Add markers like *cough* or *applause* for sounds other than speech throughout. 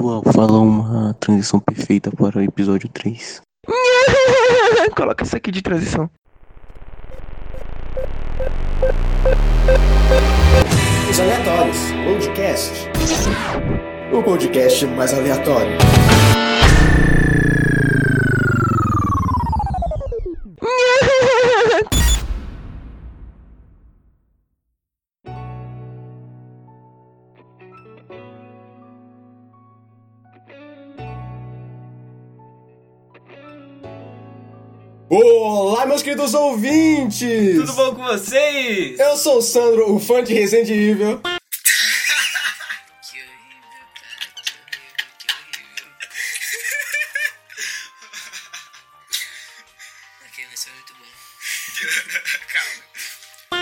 pessoal, fala uma transição perfeita para o episódio 3. *laughs* Coloca essa aqui de transição. Os Aleatórios, podcast. O podcast mais aleatório. Meus queridos ouvintes! Tudo bom com vocês? Eu sou o Sandro, o fã de Resident Evil. *laughs*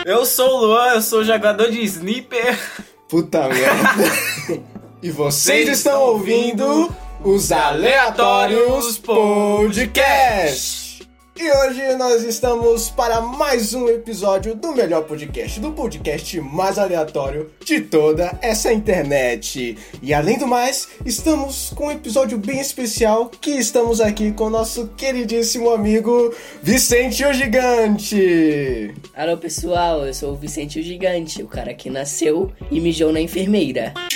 Eu sou o Luan, eu sou jogador de Sniper. Puta *laughs* merda. e vocês Vocês estão ouvindo os Aleatórios Podcast. E hoje nós estamos para mais um episódio do melhor podcast, do podcast mais aleatório de toda essa internet. E além do mais, estamos com um episódio bem especial que estamos aqui com o nosso queridíssimo amigo Vicente o Gigante. Alô pessoal, eu sou o Vicente o Gigante, o cara que nasceu e mijou na enfermeira. Não,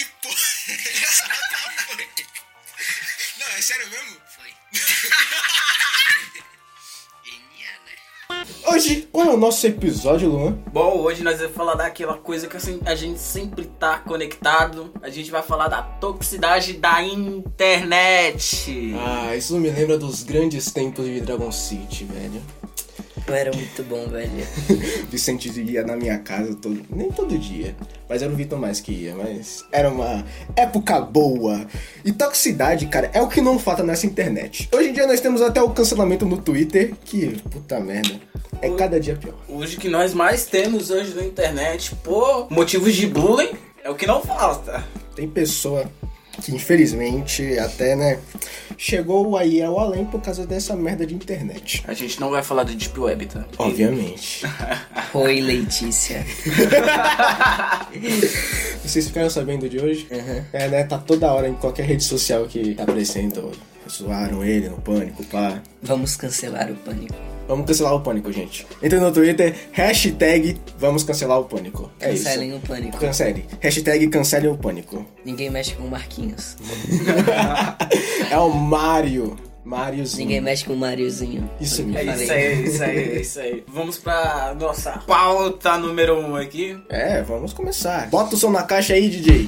Hoje, qual é o nosso episódio, Luan? Bom, hoje nós vamos falar daquela coisa que a gente sempre tá conectado. A gente vai falar da toxicidade da internet. Ah, isso me lembra dos grandes tempos de Dragon City, velho. Eu era muito bom, velho. *laughs* Vicente ia na minha casa todo, nem todo dia, mas era o Vitor mais que ia, mas era uma época boa. E toxicidade, cara, é o que não falta nessa internet. Hoje em dia nós temos até o cancelamento no Twitter, que puta merda, é cada dia pior. Hoje que nós mais temos hoje na internet por motivos de bullying é o que não falta. Tem pessoa que infelizmente até, né, chegou aí ao além por causa dessa merda de internet. A gente não vai falar de Deep Web, tá? Obviamente. *laughs* Oi, Letícia. *laughs* Vocês ficaram sabendo de hoje? Uhum. É, né? Tá toda hora em qualquer rede social que tá aparecendo. Zoaram ele no pânico, pá. Vamos cancelar o pânico. Vamos cancelar o pânico, gente. Entra no Twitter, hashtag vamos cancelar o pânico. É Cancelem isso. o pânico. Cancele. Hashtag cancelem o pânico. Ninguém mexe com o Marquinhos. *laughs* é o Mário. Máriozinho. Ninguém mexe com o Mariozinho. Isso mesmo. É isso aí, isso aí, é isso aí. Vamos pra nossa pauta número 1 um aqui. É, vamos começar. Bota o som na caixa aí, DJ.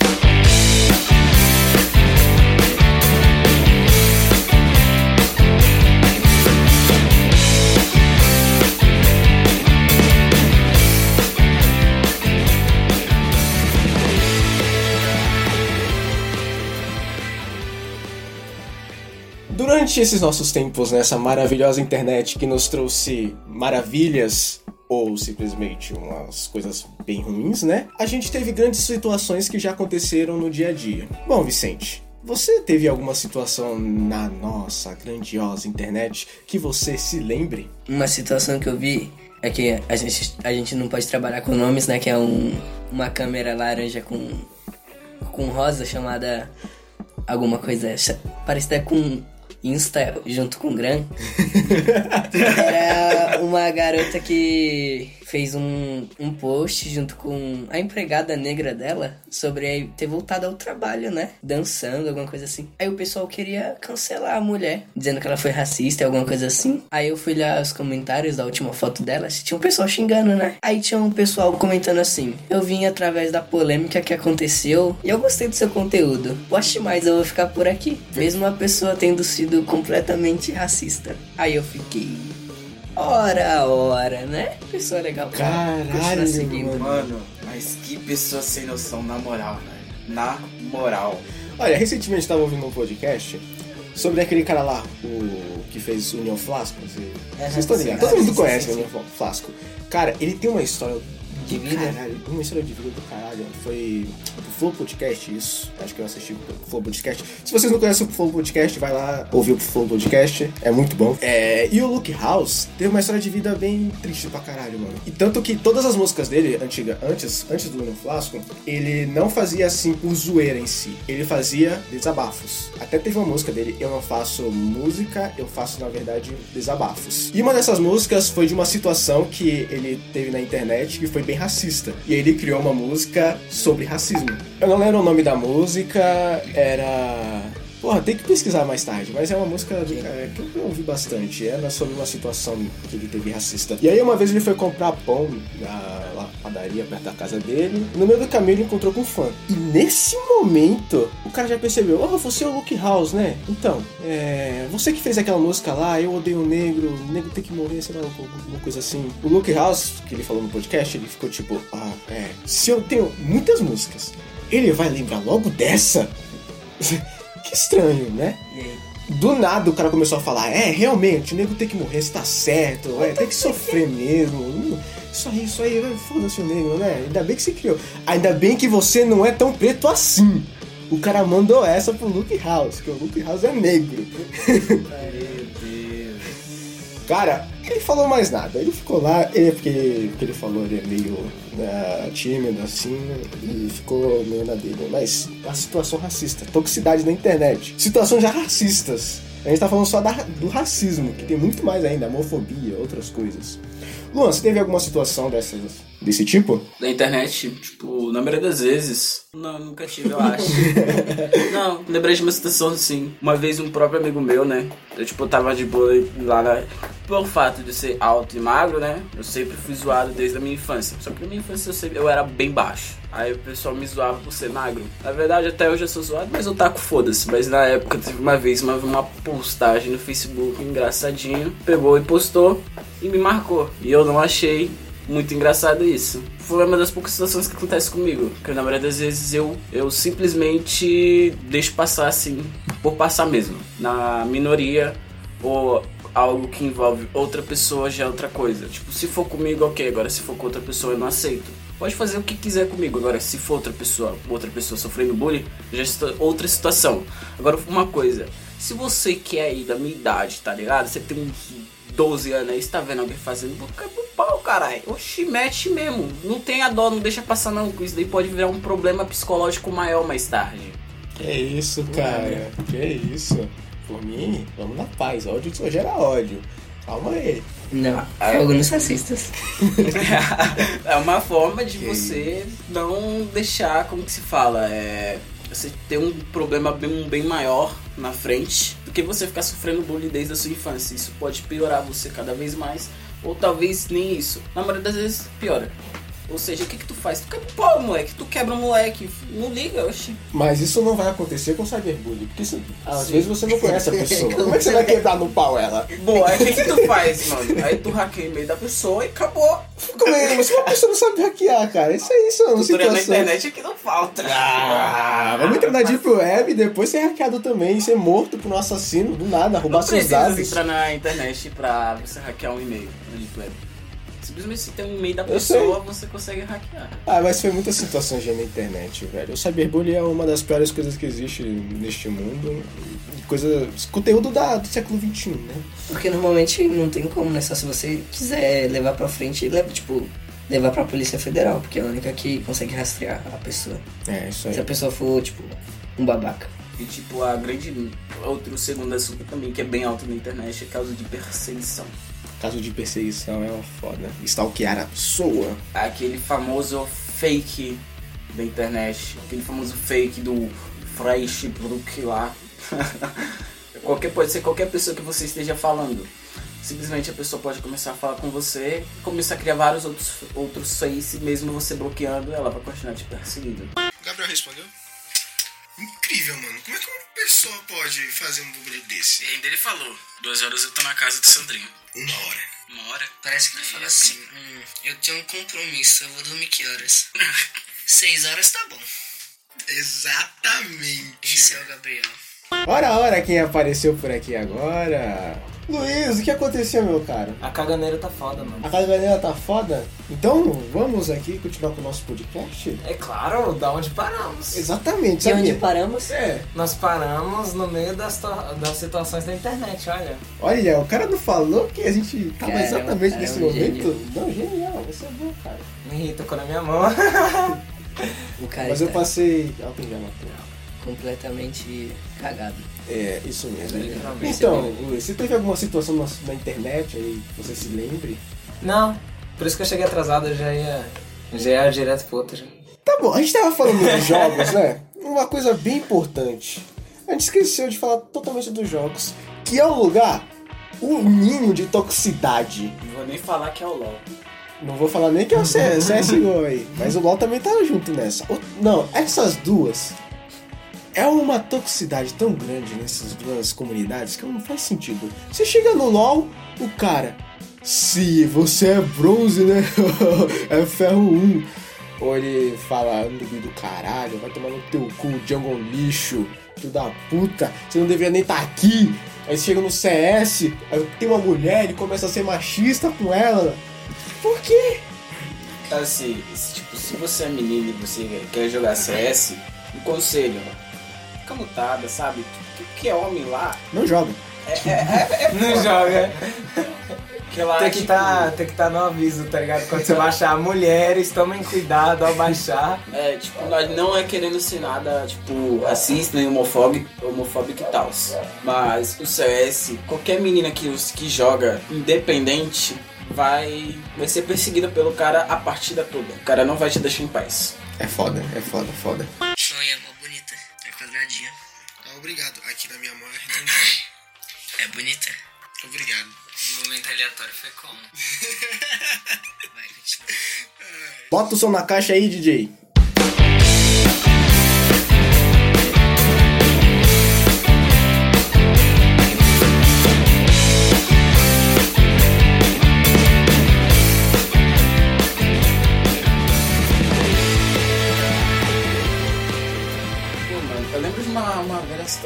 Durante esses nossos tempos nessa maravilhosa internet que nos trouxe maravilhas ou simplesmente umas coisas bem ruins, né? A gente teve grandes situações que já aconteceram no dia a dia. Bom, Vicente, você teve alguma situação na nossa grandiosa internet que você se lembre? Uma situação que eu vi é que a gente, a gente não pode trabalhar com nomes, né? Que é um, uma câmera laranja com, com rosa chamada alguma coisa parecida com Insta junto com Gran. *laughs* Era uma garota que fez um, um post junto com a empregada negra dela sobre ter voltado ao trabalho, né? Dançando, alguma coisa assim. Aí o pessoal queria cancelar a mulher, dizendo que ela foi racista, alguma coisa assim. Aí eu fui lá os comentários da última foto dela, tinha um pessoal xingando, né? Aí tinha um pessoal comentando assim: Eu vim através da polêmica que aconteceu e eu gostei do seu conteúdo. Poste mais, eu vou ficar por aqui. Mesmo a pessoa tendo sido completamente racista. Aí eu fiquei. Ora, ora, né? Pessoa legal. pra Caralho, seguindo. Mano, mas que pessoa sem noção, na moral, velho. Na moral. Olha, recentemente eu tava ouvindo um podcast sobre aquele cara lá, o que fez União Flasco. Vocês Aham, vocês estão ligados? Todo mundo sim, conhece sim, o União Flasco. Cara, ele tem uma história de vida. Caralho, uma história de vida do caralho. Foi do Flow Podcast, isso. Acho que eu assisti o Flow Podcast. Se vocês não conhecem o Flow Podcast, vai lá ouvir o Flow Podcast. É muito bom. É, e o Luke House teve uma história de vida bem triste pra caralho, mano. E tanto que todas as músicas dele, antiga, antes, antes do No Flasco, ele não fazia assim por zoeira em si. Ele fazia desabafos. Até teve uma música dele, Eu Não Faço Música, Eu Faço, na verdade, Desabafos. E uma dessas músicas foi de uma situação que ele teve na internet que foi bem racista. E aí ele criou uma música sobre racismo. Eu não lembro o nome da música, era. Porra, tem que pesquisar mais tarde, mas é uma música do cara que eu ouvi bastante. Era sobre uma situação que ele teve racista. E aí uma vez ele foi comprar pão na padaria perto da casa dele. No meio do caminho ele encontrou com um fã. E nesse momento, o cara já percebeu: Oh, você é o Luke House, né? Então, é. Você que fez aquela música lá, eu odeio o negro, o negro tem que morrer, sei lá, alguma coisa assim. O Luke House, que ele falou no podcast, ele ficou tipo: Ah, é. Se eu tenho muitas músicas, ele vai lembrar logo dessa? *laughs* que estranho, né? E aí? Do nada o cara começou a falar, é, realmente, o nego tem que morrer, você tá certo, é, tem que sofrer mesmo. Hum, Isso aí, isso aí, foda-se o negro, né? Ainda bem que você criou. Ainda bem que você não é tão preto assim. O cara mandou essa pro Luke House, que o Luke House é negro. Deus. Cara, ele falou mais nada. Ele ficou lá, ele, porque, porque ele falou, ele é meio né, tímido assim, e ficou meio na dele. Mas a situação racista, toxicidade na internet, situações já racistas. A gente tá falando só da- do racismo, que tem muito mais ainda, homofobia, outras coisas. Luan, você teve alguma situação dessas, desse tipo? Da internet, tipo, na maioria das vezes. Não, nunca tive, eu acho. *laughs* não, lembrei de uma situação assim. Uma vez um próprio amigo meu, né? Eu, tipo, tava de boa lá na. Por fato de ser alto e magro, né? Eu sempre fui zoado desde a minha infância. Só que na minha infância eu, sempre, eu era bem baixo. Aí o pessoal me zoava por ser magro. Na verdade, até hoje eu sou zoado, mas eu taco foda-se. Mas na época teve uma vez uma, uma postagem no Facebook engraçadinho. Pegou e postou e me marcou. E eu não achei muito engraçado isso. Foi uma das poucas situações que acontece comigo. Que na maioria das vezes eu, eu simplesmente deixo passar assim, por passar mesmo. Na minoria ou algo que envolve outra pessoa já é outra coisa. Tipo, se for comigo, ok. Agora se for com outra pessoa eu não aceito. Pode fazer o que quiser comigo. Agora, se for outra pessoa, outra pessoa sofrendo bullying, já é outra situação. Agora, uma coisa. Se você que é aí da minha idade, tá ligado? Você tem uns 12 anos aí, você tá vendo alguém fazendo boca pro pau, caralho. Oxi, mete mesmo. Não tenha dó, não deixa passar não. Isso daí pode virar um problema psicológico maior mais tarde. Que isso, cara? Que isso? Por mim, vamos na paz. Ódio só gera ódio. Calma aí. Não, fogo nos racistas. *laughs* é uma forma de você não deixar, como que se fala, é, você ter um problema bem, bem maior na frente do que você ficar sofrendo bullying desde a sua infância. Isso pode piorar você cada vez mais, ou talvez nem isso. Na maioria das vezes piora. Ou seja, o que que tu faz? Tu quebra o pau, moleque. Tu quebra o moleque. Não liga, oxi. Mas isso não vai acontecer com cyberbullying, porque isso- às Sim. vezes você não conhece a *laughs* pessoa. Como é que você vai quebrar no pau ela? Bom, aí o que que tu faz, mano? Aí tu hackeia o meio da pessoa e acabou. Como é? Mas uma pessoa não sabe hackear, cara. Isso aí são Cultura na situações. internet é que não falta. Ah, vamos entrar na Deep Web e depois ser hackeado também, ser morto por um assassino do nada, roubar Não seus precisa dados. entrar na internet pra você hackear um e-mail no Deep Web. Simplesmente se tem um e-mail da pessoa, você consegue hackear. Ah, mas foi muitas situações já na internet, velho. O cyberbullying é uma das piores coisas que existe neste mundo. Coisa. Conteúdo da, do século XXI, né? Porque normalmente não tem como, né? Só se você quiser levar pra frente, leva, tipo, levar pra Polícia Federal, porque é a única que consegue rastrear a pessoa. É, isso aí. Se a pessoa for, tipo, um babaca. E tipo, a grande. Outro segundo assunto também que é bem alto na internet é causa de perseguição. Caso de perseguição é uma foda. Stalkear a pessoa. Aquele famoso fake da internet. Aquele famoso fake do Fresh Brook lá. *laughs* qualquer, pode ser qualquer pessoa que você esteja falando. Simplesmente a pessoa pode começar a falar com você, começar a criar vários outros, outros face, mesmo você bloqueando, ela vai continuar te perseguindo. Gabriel respondeu? Incrível, mano. Como é que uma pessoa pode fazer um bagulho desse? E ainda ele falou, duas horas eu tô na casa do Sandrinho. Uma hora. Uma hora? Parece que ele fala assim, hum, eu tenho um compromisso, eu vou dormir que horas? *laughs* Seis horas tá bom. Exatamente. Esse é o Gabriel. Ora, ora, quem apareceu por aqui agora? Luiz, o que aconteceu, meu cara? A caganeira tá foda, mano. A caganeira tá foda? Então, vamos aqui continuar com o nosso podcast? É claro, da onde paramos. Exatamente, E onde sabia? paramos? É, Nós paramos no meio das, das situações da internet, olha. olha, o cara não falou que a gente tava exatamente cara, nesse um momento. gênio. Não, genial, você é bom, cara. Me irrita quando a minha mão. *laughs* O cara Mas eu passei na tela. completamente cagado. É, isso mesmo. Literalmente. Então, Luiz, você teve alguma situação na, na internet aí que você se lembre? Não, por isso que eu cheguei atrasado, eu já ia. Já ia direto pro outro. já. Tá bom, a gente tava falando dos *laughs* jogos, né? Uma coisa bem importante. A gente esqueceu de falar totalmente dos jogos. Que é um lugar, um ninho de toxicidade. Não vou nem falar que é o LOL. Não vou falar nem que é o CSGO aí. Mas o LoL também tá junto nessa. O- Não, essas duas. É uma toxicidade tão grande nessas duas comunidades que não faz sentido. Você chega no LoL, o cara. Se você é bronze, né? *laughs* é ferro 1. Ou ele fala, noob do caralho, vai tomar no teu cu, jungle lixo, filho da puta, você não deveria nem estar aqui. Aí chega no CS, aí tem uma mulher, ele começa a ser machista com ela. Por quê? Assim, tipo, se você é menino e você quer jogar CS, um conselho, fica mutada, sabe? Que, que é homem lá, Não joga. *laughs* Não joga. que lá, Tem que tipo, tá, tem que tá no aviso, tá ligado? Quando você *laughs* baixar mulheres, tomem cuidado ao baixar. É, tipo, nós não é querendo ser nada, tipo, racista nem homofóbico, homofóbico e tal. Mas o CS, qualquer menina que, que joga independente vai, vai ser perseguida pelo cara a partida toda. O cara não vai te deixar em paz. É foda, é foda, foda. Sonha, Ah, obrigado. Aqui na minha mão é *laughs* redondinha. É bonita. Obrigado. O momento aleatório foi como? *laughs* Vai, continua. Bota o som na caixa aí, DJ.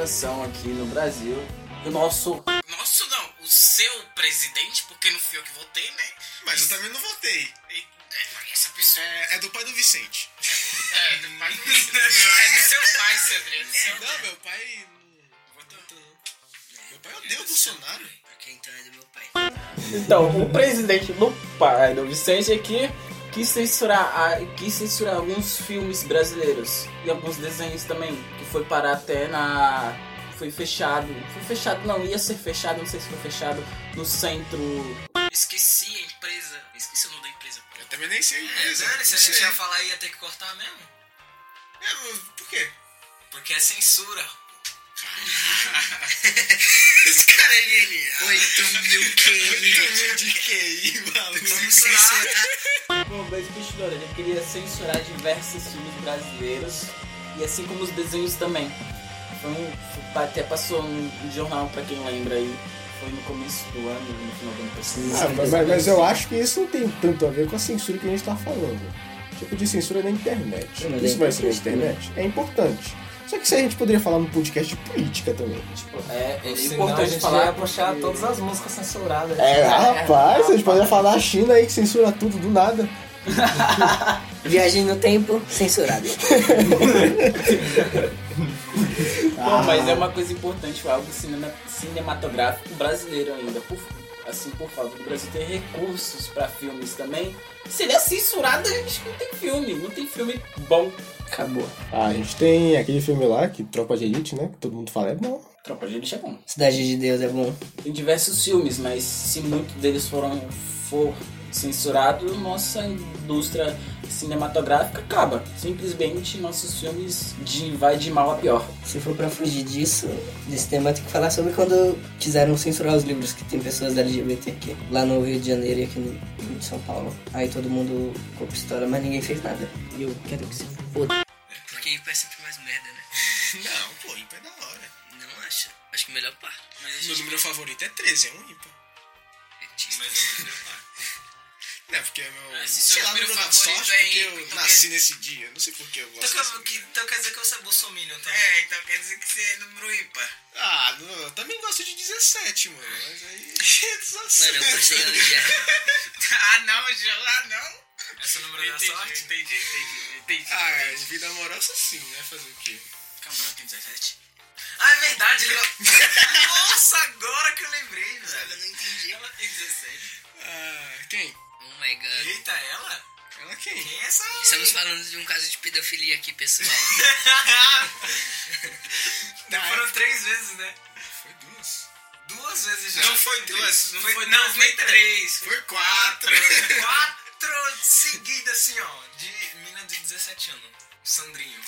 Aqui no Brasil. O nosso. Nosso não, o seu presidente, porque não fui eu que votei, né? Mas eu também não votei. Essa pessoa. É, é do pai do Vicente. É, do pai do *laughs* É do seu pai, Cedrinho. Não, meu pai. não votou. Meu pai odeia o Bolsonaro. Porque então é do meu pai. Então, o presidente do pai do Vicente aqui quis censurar, a- quis censurar alguns filmes brasileiros e alguns desenhos também, foi parar até na. Foi fechado. Foi fechado, não, ia ser fechado, não sei se foi fechado, no centro. Esqueci a empresa. Esqueci o nome da empresa. Eu também nem sei. É, Beleza, velho, se a gente ia falar ia ter que cortar mesmo. É, mas por quê? Porque é censura. *laughs* Esse cara é genial. 8 mil QI. Muito de QI, maluco. Vamos censurar. Bom, mas continuando, ele queria censurar diversos filmes brasileiros e assim como os desenhos também. Foi um, foi- até passou um, um jornal pra quem lembra aí. Foi no começo do ano, no final do ano passado. Ah, mas, mas- mas eu acho que isso não tem tanto a ver com a censura que a gente tá falando. Tipo de censura na internet. Não, é isso vai ser na importante internet? É importante. Só que isso aí a gente poderia falar no podcast de política também. Tipo, é, é a importante gente falar ia puxar que- todas as músicas censuradas. É, rapaz, a gente poderia falar da China aí que censura tudo do nada. *laughs* Viagem no tempo, censurado. *laughs* Bom, mas é uma coisa importante, foi algo cinema, cinematográfico brasileiro ainda. Por, assim, por favor, o Brasil tem recursos pra filmes também. Se ele é censurado, a gente não tem filme. Não tem filme bom. Acabou. Ah, a gente tem aquele filme lá, que Tropa de Elite, né? Que todo mundo fala, é bom. Tropa de Elite é bom. Cidade de Deus é bom. Tem diversos filmes, mas se muitos deles foram for censurados, nossa indústria cinematográfica acaba. Simplesmente nossos filmes de, vai de mal a pior. Se for pra fugir disso, desse tema, tem que falar sobre quando quiseram censurar os livros que tem pessoas LGBT aqui. Lá no Rio de Janeiro e aqui no em São Paulo. Aí todo mundo ficou pistola, mas ninguém fez nada. E eu quero que se foda. Porque ímpar é sempre mais merda, né? *laughs* Não, pô, ímpar é da hora. Não acho. Acho que o melhor par. Mas a Meu gente número favorito é 13, é um ímpar. Mas é o melhor par. Não, porque é meu. Ah, se sei lá, número da sorte, é porque eu então nasci quer- nesse dia. Não sei por que eu Então, gosto desse que- então quer dizer que você é bolsominion também. É, então quer dizer que você é número ímpar. Ah, Ah, não, eu também gosto de 17, mano. Mas aí. *laughs* Mano, eu gostei *laughs* já. ah, não, João, ah, não. Essa é o número da sorte? Entendi, entendi, entendi. Ah, em vida amorosa sim, né? Fazer o quê? Calma, ela tem 17? Ah, é verdade! Ele... *laughs* Nossa, agora que eu lembrei, velho. Eu não entendi. Ela tem 17. Ah, quem? Oh my god. Eita, ela? Ela quem? Quem é essa? Estamos falando de um caso de pedofilia aqui, pessoal. *laughs* Não, foram três vezes, né? Foi duas. Duas vezes já. Não foi duas, não Foi, foi não, foi nem três. Foi quatro. *laughs* Quatro seguidas assim, ó. De mina de 17 anos. Sandrinho.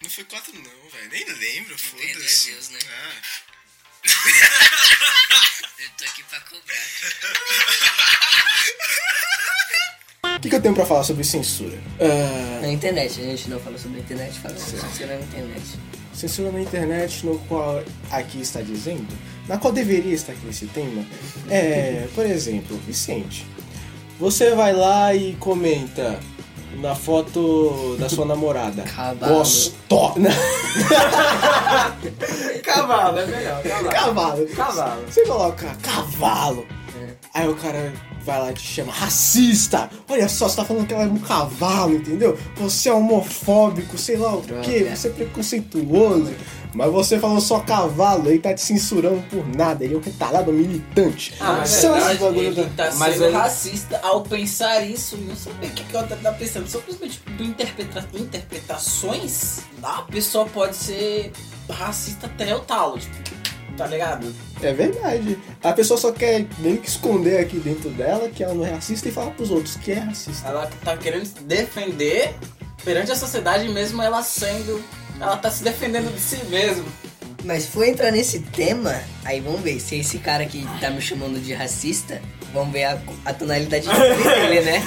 Não foi quatro, não, velho. Nem lembro, Entendo, é foda-se. Deus, né? Ah. Eu tô aqui pra cobrar. O que, que eu tenho pra falar sobre censura? Ah, Na internet, a gente não falou sobre a internet, fala sobre censura na internet. censura na internet, no qual aqui está dizendo, na qual deveria estar aqui esse tema, é, por exemplo, Vicente, você vai lá e comenta na foto da sua namorada. Cavalo. Gostosa. *laughs* Cavalo, é melhor. Cavalo. Cavalo. Cavalo. Você coloca cavalo. É. Aí o cara vai lá e te chama racista. Olha só, você tá falando que ela é um cavalo, entendeu? Você é homofóbico, sei lá o quê, Droga. você é preconceituoso. Mas você falou só cavalo, ele tá te censurando por nada. Ele é um retardado militante. Ah, mas São é verdade, bagulho ele tá Mas sendo ele- racista ao pensar isso, não saber o que, que outra tá pensando. Simplesmente por interpreta interpretações, a pessoa pode ser racista até o talo, tipo, tá ligado? É verdade. A pessoa só quer meio que esconder aqui dentro dela que ela não é racista e falar pros outros que é racista. Ela tá querendo se defender perante a sociedade, mesmo ela sendo. Ela tá se defendendo de si mesmo. Mas se for entrar nesse tema, aí vamos ver se esse cara que tá me chamando de racista, vamos ver a, a tonalidade dele, né?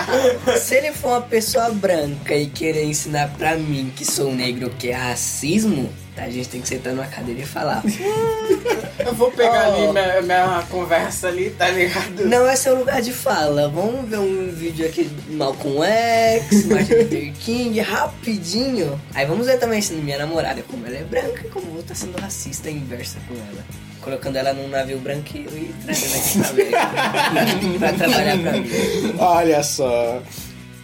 *laughs* se ele for uma pessoa branca e querer ensinar pra mim que sou negro que é racismo, a gente tem que sentar numa cadeira e falar. *laughs* Eu vou pegar Oh. ali minha, minha conversa ali, tá ligado? Não é seu lugar de fala. Vamos ver um vídeo aqui de Malcolm X, Martin Luther *laughs* King, rapidinho. Aí vamos ver também se minha namorada, como ela é branca, como eu vou estar sendo racista inversa com ela. Colocando ela num navio branqueiro e trazendo aqui pra, ver, *laughs* pra trabalhar pra mim. Olha só.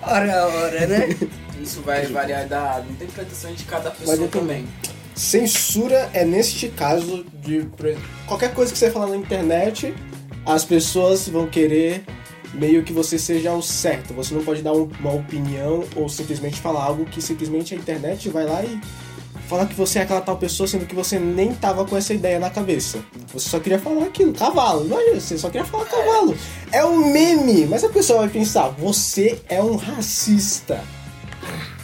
Ora, ora, né? Isso vai variar da interpretação de cada pessoa depender. também. Censura é neste caso de qualquer coisa que você falar na internet, as pessoas vão querer meio que você seja o certo. Você não pode dar um- uma opinião ou simplesmente falar algo que simplesmente a internet vai lá e falar que você é aquela tal pessoa, sendo que você nem tava com essa ideia na cabeça. Você só queria falar aquilo, cavalo. Imagina, você só queria falar cavalo. É um meme, mas a pessoa vai pensar, você é um racista.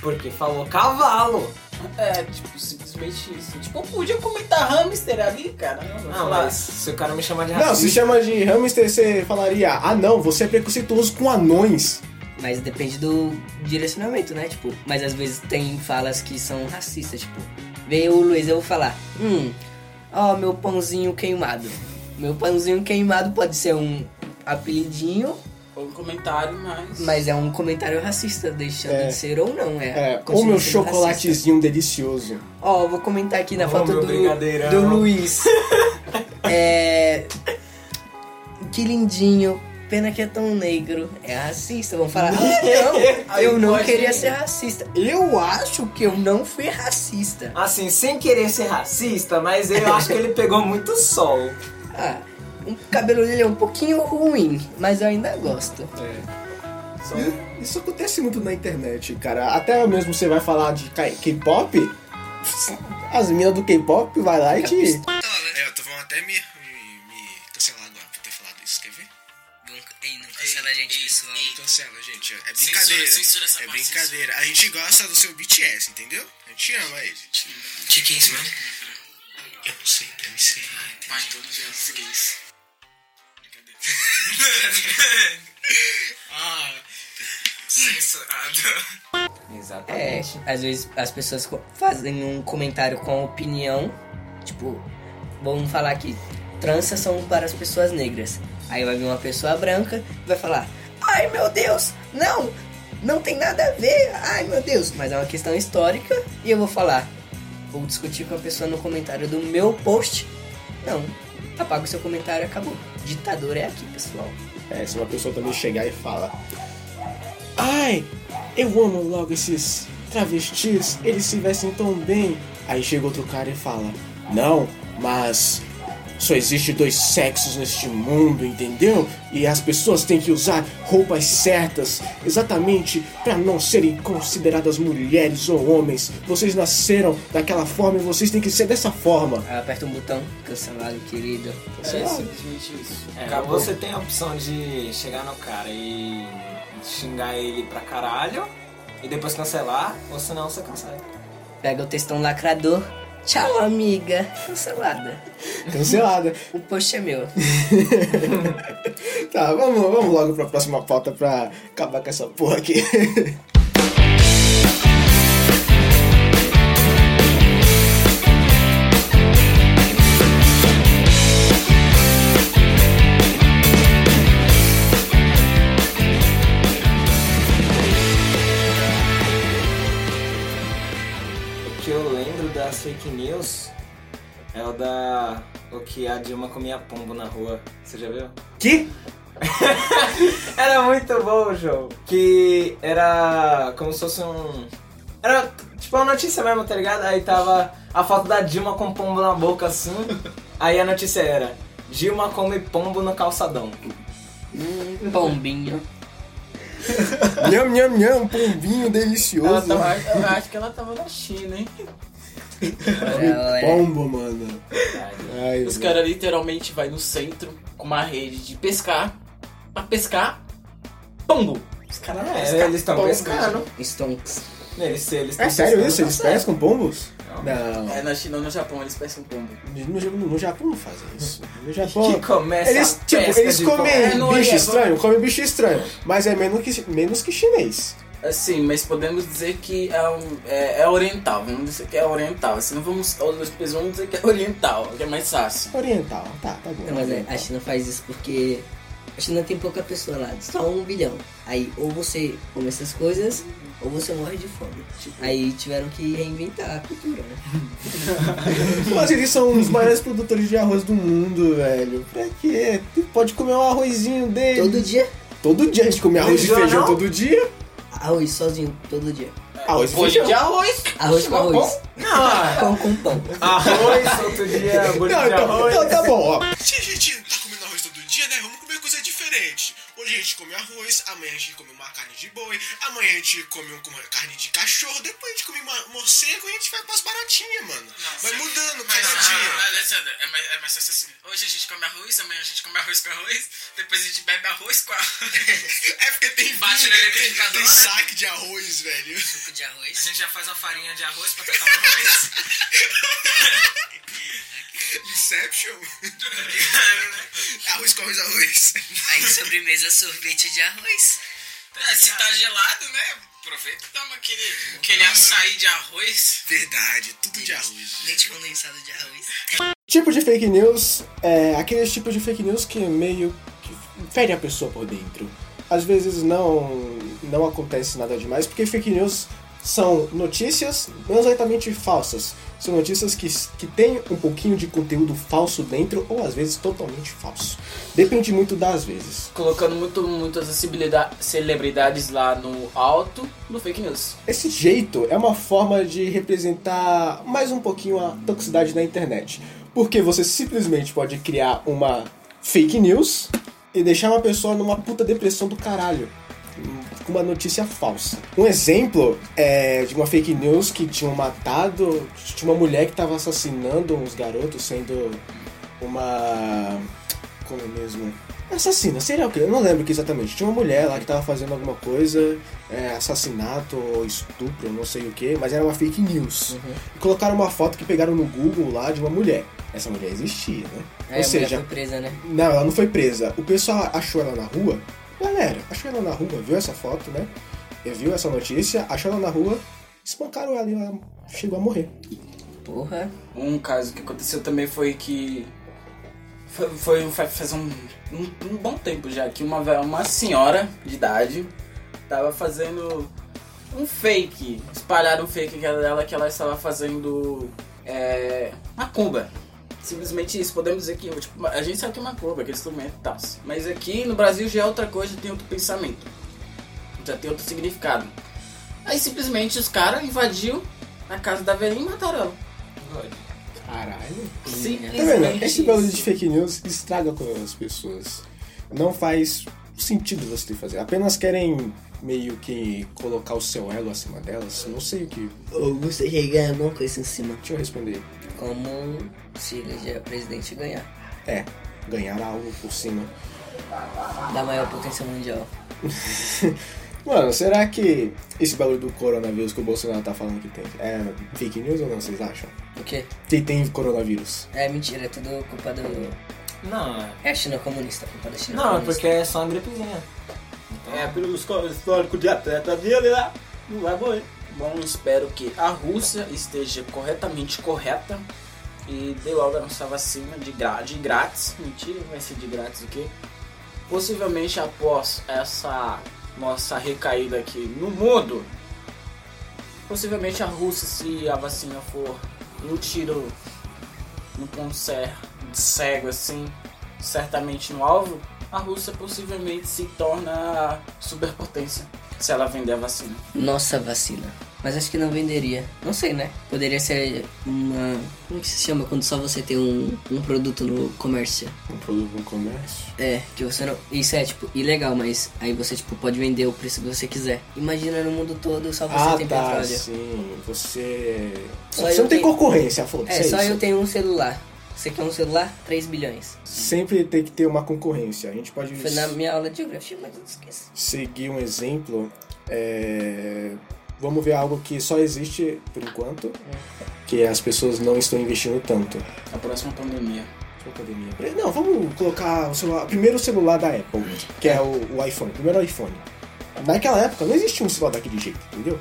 Porque falou cavalo. É, tipo, simplesmente isso. Tipo, eu podia comentar hamster ali, cara. Não, mas se o cara me chamar de Não, se chama de hamster, você falaria, ah não, você é preconceituoso com anões. Mas depende do direcionamento, né? Tipo, mas às vezes tem falas que são racistas, tipo, veio o Luiz, eu vou falar, hum, ó, meu pãozinho queimado. Meu pãozinho queimado pode ser um apelidinho, Foi um comentário, mas. mas é um comentário racista, deixando É. de ser ou não, é. É, ou continua meu sendo chocolatezinho delicioso. racista. Ó, vou comentar aqui na Ó, foto do, do Luiz. *laughs* é. Que lindinho. Pena que é tão negro. É racista. Vamos falar. Ah, *laughs* não, eu não queria ser racista. Eu acho que eu não fui racista. Assim, sem querer ser racista, mas eu acho que ele pegou muito sol. Ah, o cabelo dele é um pouquinho ruim, mas eu ainda gosto. E Isso acontece muito na internet, cara. Até mesmo você vai falar de K-pop, as meninas do K-pop vai lá e te. É, eu tô vão até me, me, me cancelar agora por ter falado isso, quer ver? Ei, não cancela a gente, pessoal. Cancela, gente. É Censura, brincadeira. censura essa é parte, brincadeira. A gente gosta do seu BTS, entendeu? A gente ama ele. O que, que é isso, mano? Eu não sei, deve ser. Pai, todos segui isso. Ah, Censurado. É, Exatamente. às vezes as pessoas fazem um comentário com opinião, tipo, vamos falar que tranças são para as pessoas negras. Aí vai vir uma pessoa branca e vai falar: Ai meu Deus, não, não tem nada a ver, ai meu Deus. Mas é uma questão histórica e eu vou falar: ou discutir com a pessoa no comentário do meu post, não. Apaga o seu comentário e acabou. Ditador é aqui, pessoal. É, se uma pessoa também chegar e fala: Ai, eu amo logo esses travestis, eles se vestem tão bem. Aí chega outro cara e fala: Não, mas só existe dois sexos neste mundo, entendeu? E as pessoas têm que usar roupas certas, exatamente para não serem consideradas mulheres ou homens. Vocês nasceram daquela forma e vocês têm que ser dessa forma. Aí aperta um botão, cancelado, querido. É simplesmente isso. É, Acabou. você tem a opção de chegar no cara e xingar ele pra caralho e depois cancelar, ou senão você cancela. Pega o textão lacrador. Tchau, amiga. Cancelada. Cancelada. O post é meu. *laughs* Tá, vamos, vamos logo pra próxima pauta pra acabar com essa porra aqui. *laughs* é o da. O que a Dilma comia pombo na rua. Você já viu? Que? *laughs* Era muito bom o jogo. Que era como se fosse um. Era tipo uma notícia mesmo, tá ligado? Aí tava a foto da Dilma com pombo na boca assim. Aí a notícia era: Dilma come pombo no calçadão. Hum, Pombinho. nham, nham, nham, pombinho delicioso. tava, eu acho que ela tava na China, hein? Olha, Pombo, mano. Ai, Os caras literalmente vai no centro com uma rede de pescar pra pescar pombo. Os caras não É, pescam eles estão pescando. Stonks. Eles, eles É sério isso? Eles certo. pescam pombos? Não. É, na China ou no Japão eles pescam pombo. No, no, no Japão não fazem isso. No Japão. Que começa Eles, tipo, eles comem É, bicho é, estranho, comem bicho estranho. Mas é menos que, menos que chinês. Assim, mas podemos dizer que é, um, é, é oriental. Vamos dizer que é oriental. Assim, não vamos. Depois vamos dizer que é oriental, que é mais fácil. Oriental, tá, tá bom. Não, mas é, a China faz isso porque a China tem pouca pessoa lá, só um bilhão. Aí ou você come essas coisas, ou você morre de fome. Aí tiveram que reinventar a cultura, né? *laughs* Mas eles são os maiores produtores de arroz do mundo, velho. Pra quê? Pode comer um arrozinho deles. Todo dia, Todo dia a gente come arroz e Feijão, feijão não? todo dia. Arroz sozinho, todo dia. Arroz feijão. de arroz. Arroz com arroz. Não, Pão com pão. arroz, outro dia, *laughs* bolinho Não, de então, arroz. então tá bom, ó. Se a gente tá comendo arroz todo dia, né? Vamos comer coisa diferente. Hoje a gente come arroz, amanhã a gente come uma carne de boi, amanhã a gente come uma carne de cachorro, depois a gente come uma morcego e a gente vai pras baratinhas, mano. Vai mudando cada dia. Alessandra, é mais, é mais fácil assim. Hoje a gente come arroz, amanhã a gente come arroz com arroz, depois a gente bebe arroz com arroz. É porque tem Bate no tem, liquidificador, tem né? saque de arroz, velho. Suco de A arroz. gente já faz uma farinha de arroz pra tacar no arroz. Inception. *laughs* arroz com arroz, arroz. Aí sobremesa, sorvete de arroz. É, se tá gelado, né? Aproveita e toma aquele, aquele açaí de arroz. Verdade, tudo de arroz. Leite condensado de arroz. Tipo de fake news é aqueles tipos de fake news que meio que fere a pessoa por dentro. Às vezes não, não acontece nada demais, porque fake news são notícias não exatamente falsas. São notícias que, que têm um pouquinho de conteúdo falso dentro, ou às vezes totalmente falso. Depende muito das vezes. Colocando muito, muitas celebridade- celebridades lá no alto no fake news. Esse jeito é uma forma de representar mais um pouquinho a toxicidade da internet. Porque você simplesmente pode criar uma fake news e deixar uma pessoa numa puta depressão do caralho. Com uma notícia falsa. Um exemplo é de uma fake news que tinham matado. Tinha uma mulher que tava assassinando uns garotos, sendo uma. Como mesmo? Assassina, seria o que? Eu não lembro que exatamente. Tinha uma mulher lá que tava fazendo alguma coisa, é, assassinato ou estupro, não sei o que, mas era uma fake news. E colocaram uma foto que pegaram no Google lá de uma mulher. Essa mulher existia, né? Aí ou seja, foi presa, né? não, ela não foi presa. O pessoal achou ela na rua. Galera, achou ela na rua, viu essa foto, né? E Viu essa notícia, achou ela na rua, espancaram ela e ela chegou a morrer. Porra. Um caso que aconteceu também foi que. Foi, foi fa- faz um, um, um bom tempo já que uma, uma senhora de idade tava fazendo um fake. Espalharam um fake dela que ela estava fazendo é, macumba. Simplesmente isso, podemos dizer que tipo, a gente sabe que é macumba, aquele instrumento e tal. Mas aqui no Brasil já é outra coisa, tem outro pensamento. Já tem outro significado. Aí simplesmente os caras invadiu a casa da velhinha e mataram ela. Caralho. Tá vendo? Simplesmente Esse bagulho de fake news estraga com as pessoas. Não faz sentido você fazer. Apenas querem meio que colocar o seu elo acima delas. Não sei o que. Ou você chegar alguma coisa em cima. Deixa eu responder. Como se eleger presidente e ganhar. É, ganhar algo por cima. Da maior potência mundial. *laughs* Mano, será que esse bagulho do coronavírus que o Bolsonaro tá falando que tem é fake news ou não, vocês acham? O quê? Que tem coronavírus. É mentira, é tudo culpa do. Não, É a China comunista, culpa da China não, é comunista. porque é só uma gripezinha. É, pelo histórico de atleta dele lá, não vai morrer. Bom, espero que a Rússia esteja corretamente correta e dê logo a nossa vacina de, gra de grátis. Mentira, vai ser de grátis o quê? Possivelmente após essa nossa recaída aqui no mundo, possivelmente a Rússia, se a vacina for no tiro, no ponto cego assim, certamente no alvo, a Rússia possivelmente se torna superpotência se ela vender a vacina. Nossa vacina. Mas acho que não venderia. Não sei, né? Poderia ser uma. Como que se chama quando só você tem um, um produto no comércio? Um produto no comércio. É, que você não. Isso é, tipo, ilegal, mas aí você, tipo, pode vender o preço que você quiser. Imagina no mundo todo só você ah, tem tá, petróleo. sim. Você. Só você não tem tenho- concorrência, foda-se. É, só isso. eu tenho um celular. Você quer um celular? 3 bilhões. Sempre tem que ter uma concorrência. A gente pode Foi na minha aula de geografia, mas eu esqueci. seguir um exemplo. é, Vamos ver algo que só existe por enquanto, que as pessoas não estão investindo tanto. A próxima pandemia. Pandemia. Não, vamos colocar o celular, primeiro celular da Apple, que é o, o iPhone, primeiro iPhone. Naquela época não existia um celular daquele jeito, entendeu?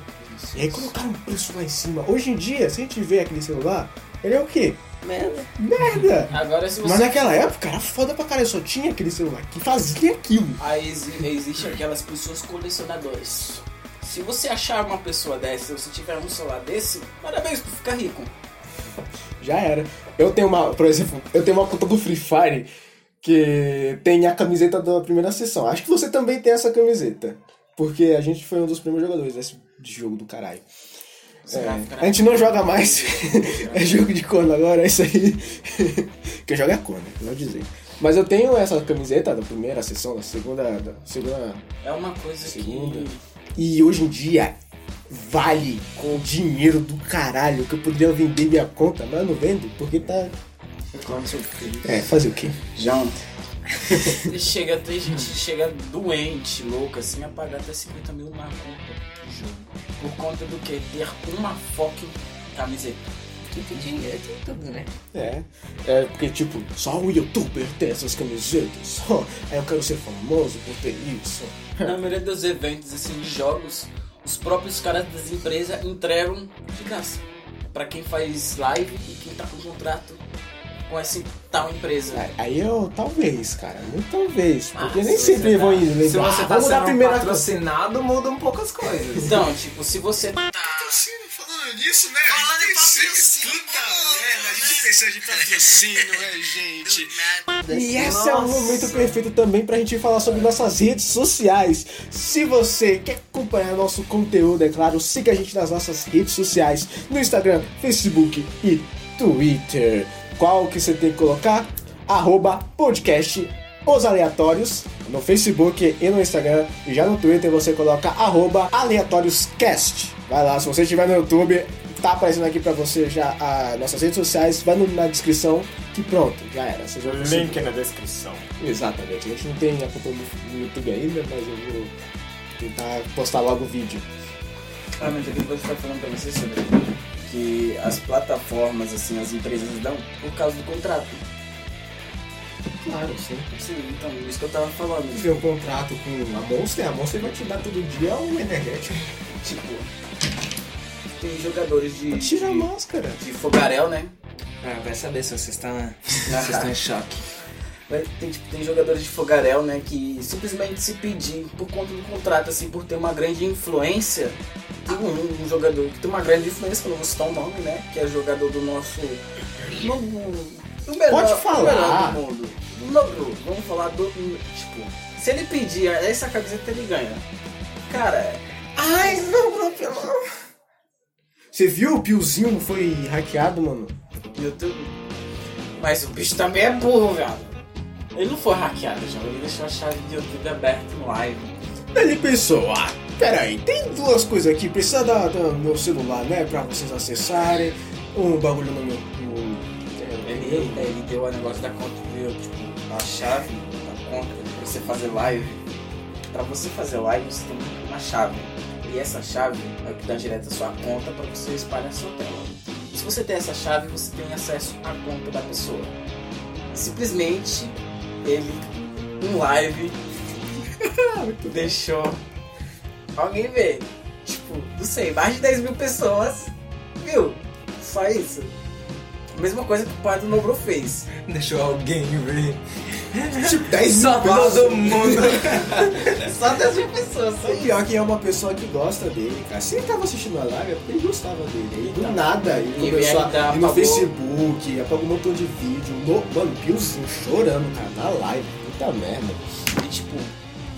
E aí colocaram um preço lá em cima. Hoje em dia, se a gente vê aquele celular, ele é o quê? Merda. Merda! Agora se você. Mas naquela época era foda pra caralho, só tinha aquele celular que fazia aquilo. Aí exi existe aquelas pessoas colecionadoras. Se você achar uma pessoa dessa, se você tiver um celular desse, parabéns por ficar rico. Já era. Eu tenho uma, por exemplo, eu tenho uma conta do Free Fire que tem a camiseta da primeira sessão. Acho que você também tem essa camiseta. Porque a gente foi um dos primeiros jogadores desse de jogo do caralho. É, a gente não joga mais. *laughs* é jogo de corno agora, é isso aí. *laughs* que eu jogo é corno, não dizer. Mas eu tenho essa camiseta da primeira sessão, da segunda. Da segunda. É uma coisa Segunda. que. E hoje em dia vale com dinheiro do caralho que eu poderia vender minha conta, mas eu não vendo porque tá. Filho. É, fazer o quê? João. *laughs* chega, tem gente que chega doente, louca, assim, a pagar até 50 mil na conta do jogo. Por conta do que? Ter uma fucking camiseta. Tem dinheiro tem tudo, né? É. É porque, tipo, só o youtuber tem essas camisetas. Ó, *laughs* Aí eu quero ser famoso por ter isso. *laughs* Na maioria dos eventos assim, de jogos, os próprios caras das empresas entregam de graça. Pra quem faz live e quem tá com contrato com essa tal empresa. Aí eu, talvez, cara. Muito talvez. Porque Ah, nem se sempre vão tá- ir lembrar. Se você tá Vamos dar sendo primeira patrocinado, muda um pouco as coisas. Então, tipo, se você tá. Falando nisso, né? Falando a em patrocínio, Puta merda, a gente né? precisa de patrocínio, né, gente? E esse é o momento perfeito também pra gente falar sobre nossas redes sociais. Se você quer acompanhar nosso conteúdo, é claro, siga a gente nas nossas redes sociais, no Instagram, Facebook e Twitter. Qual que você tem que colocar? Arroba podcast Os Aleatórios no Facebook e no Instagram. E já no Twitter você coloca arroba aleatórioscast. Vai lá, se você estiver no YouTube, tá aparecendo aqui pra você já as nossas redes sociais, vai no- na descrição que pronto, já era. Vocês vão conseguir. Link na descrição. Exatamente. A gente não tem a conta no YouTube ainda, mas eu vou tentar postar logo o vídeo. Ah, mas eu estou falando pra você sobre que as plataformas, assim, as empresas dão por causa do contrato. Claro, sim. Sim, então, isso que eu tava falando. Tiver um contrato com a Monster, a Monster vai te dar todo dia um energético. *laughs* Tipo, tem jogadores de. Tira a de, máscara. de fogarel, né? Ah, vai saber se vocês estão. Vocês estão em *laughs* choque. Tem, tipo, tem jogadores de fogarel, né, que simplesmente se pedir por conta do contrato, assim, por ter uma grande influência, tem um, um jogador que tem uma grande influência, que eu não vou citar o nome, né? Que é jogador do nosso. No, do melhor, Pode falar. do melhor do mundo. Não, Bru, vamos falar do. Tipo, se ele pedir essa camiseta, ele ganha. Cara, Ai, não, não, pelo Você viu o Piozinho foi hackeado, mano? YouTube. Mas o bicho também é burro, velho. Ele não foi hackeado, já. Ele deixou a chave de YouTube aberta no live. Ele pensou, ah, peraí, tem duas coisas aqui, precisa da, do meu celular, né, pra vocês acessarem, um bagulho no meu... no- Ele, ele deu o negócio da conta, viu? Tipo, a chave da conta pra você fazer live. Pra você fazer live, você tem uma chave. E essa chave é o que dá direto à sua conta pra você espalhar a sua tela. Se você tem essa chave, você tem acesso à conta da pessoa. Simplesmente, ele, em live, *laughs* deixou alguém ver. Tipo, não sei, mais de 10 mil pessoas viu. Só isso. Mesma coisa que o pai do Nobro fez. *laughs* Deixou alguém ver. Tipo, *laughs* 10 mil Só todo mundo. *laughs* Só 10 mil pessoas. Só O pior que é uma pessoa que gosta dele, cara. Se ele tava assistindo a live, é porque ele gostava dele. Aí do nada, ele E começou a ir no Facebook, apagou um montão de vídeo. No, mano, Piozinho chorando, cara, na live. Puta merda. E tipo,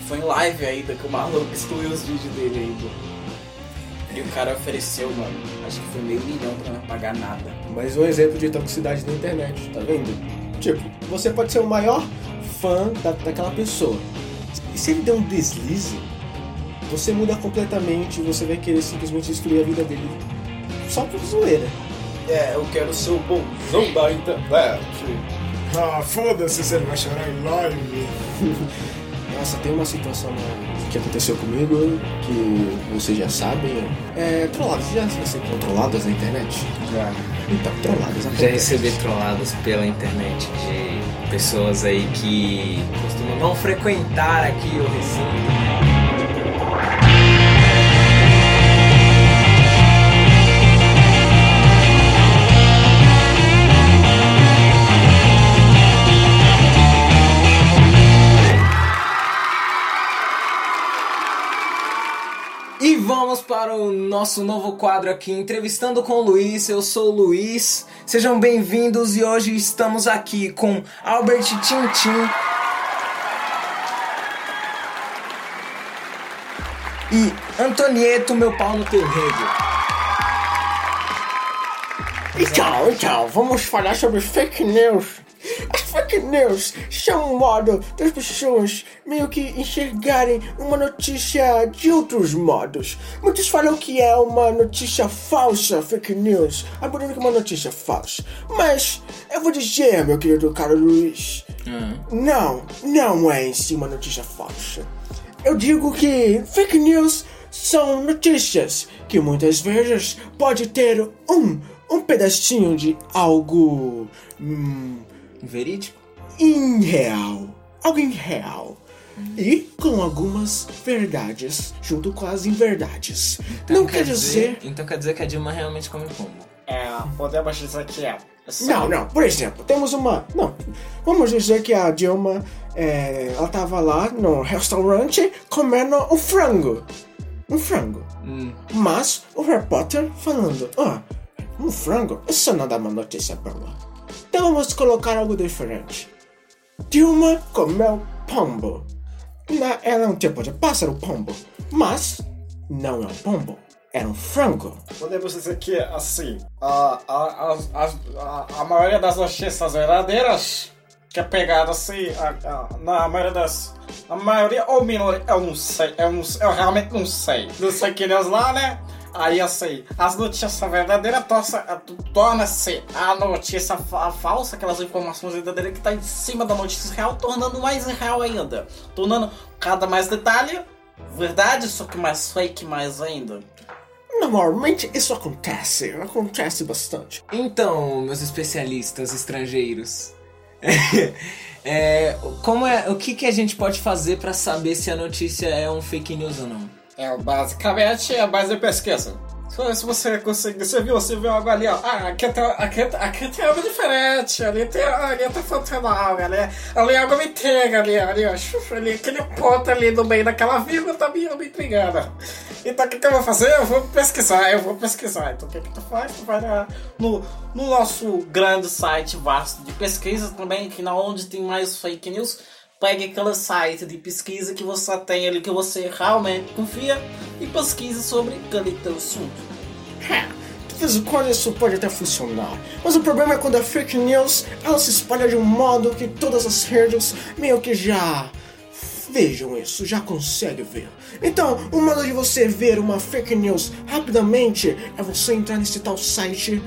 foi em live ainda que o maluco excluiu os vídeos dele ainda. E o cara ofereceu, mano, acho que foi meio milhão pra não pagar nada. Mais um exemplo de toxicidade na internet, tá vendo? Tipo, você pode ser o maior fã da, daquela pessoa. E se ele der um deslize, você muda completamente e você vai querer simplesmente destruir a vida dele só por zoeira. É, eu quero ser o bonzão da internet. Ah, foda-se, você vai chorar em live. *laughs* Nossa, tem uma situação que aconteceu comigo que vocês já sabem. É, trolladas, já receberam trolladas na internet? Já. Então, trolladas Já recebi trolladas pela internet de pessoas aí que costumam não frequentar aqui o recinto. Vamos para o nosso novo quadro aqui, entrevistando com o Luiz. Eu sou o Luiz. Sejam bem-vindos e hoje estamos aqui com Albert Tintin. E Antonieto, meu pau no teu rego. Então, então, vamos falar sobre fake news. As fake news são um modo das pessoas meio que enxergarem uma notícia de outros modos. Muitos falam que é uma notícia falsa, fake news, abordando que é uma notícia falsa. Mas eu vou dizer, meu querido caro Luiz, não, não é em si uma notícia falsa. Eu digo que fake news são notícias que muitas vezes pode ter um, um pedacinho de algo hum, Verídico? irreal. Algo irreal. E com algumas verdades, junto com as inverdades. Não quer dizer. Então quer dizer que a Dilma realmente come pombo. É, podemos dizer que é. Não, não, por exemplo, temos uma. Não, vamos dizer que a Dilma. é, ela tava lá no restaurante comendo um frango. Um frango. Mas o repórter falando: Ó, um frango, isso não dá uma notícia boa. Então vamos colocar algo diferente. Dilma comeu pombo. Ela é um tipo de pássaro pombo, mas não é um pombo, é um frango. Podemos dizer que, assim, a, a, a, a maioria das notícias verdadeiras, que é pegada assim, na maioria das. A maioria ou minoria, eu não sei, eu, não, eu realmente não sei. Não sei que news lá, né? Aí assim, as notícias verdadeiras torça- torna-se a notícia fa- falsa, aquelas informações verdadeiras que tá em cima da notícia real, tornando mais real ainda. Tornando cada mais detalhe verdade, só que mais fake mais ainda. Normalmente isso acontece, acontece bastante. Então, meus especialistas estrangeiros, *laughs* é, como é, o que, que a gente pode fazer pra saber se a notícia é um fake news ou não? É, basicamente é base de pesquisa. Se você conseguir, você viu, você viu algo ali, ó. Ah, aqui tem, aqui, aqui tem algo diferente, ali tem, ali tá faltando algo, ali, ali algo me intriga ali, ali, ó. Ali, aquele ponto ali no meio daquela vírgula tá me, me intrigando. Então o que, que eu vou fazer? Eu vou pesquisar, eu vou pesquisar. Então o que, que tu faz? Tu vai lá no, no nosso grande site vasto de pesquisa também, que na onde tem mais fake news, pegue aquele site de pesquisa que você tem ali, que você realmente confia, e pesquise sobre aquele teu assunto. De vez em isso pode até funcionar. Mas o problema é quando a fake news ela se espalha de um modo que todas as redes meio que já vejam isso, já conseguem ver. Então, o modo de você ver uma fake news rapidamente é você entrar nesse tal site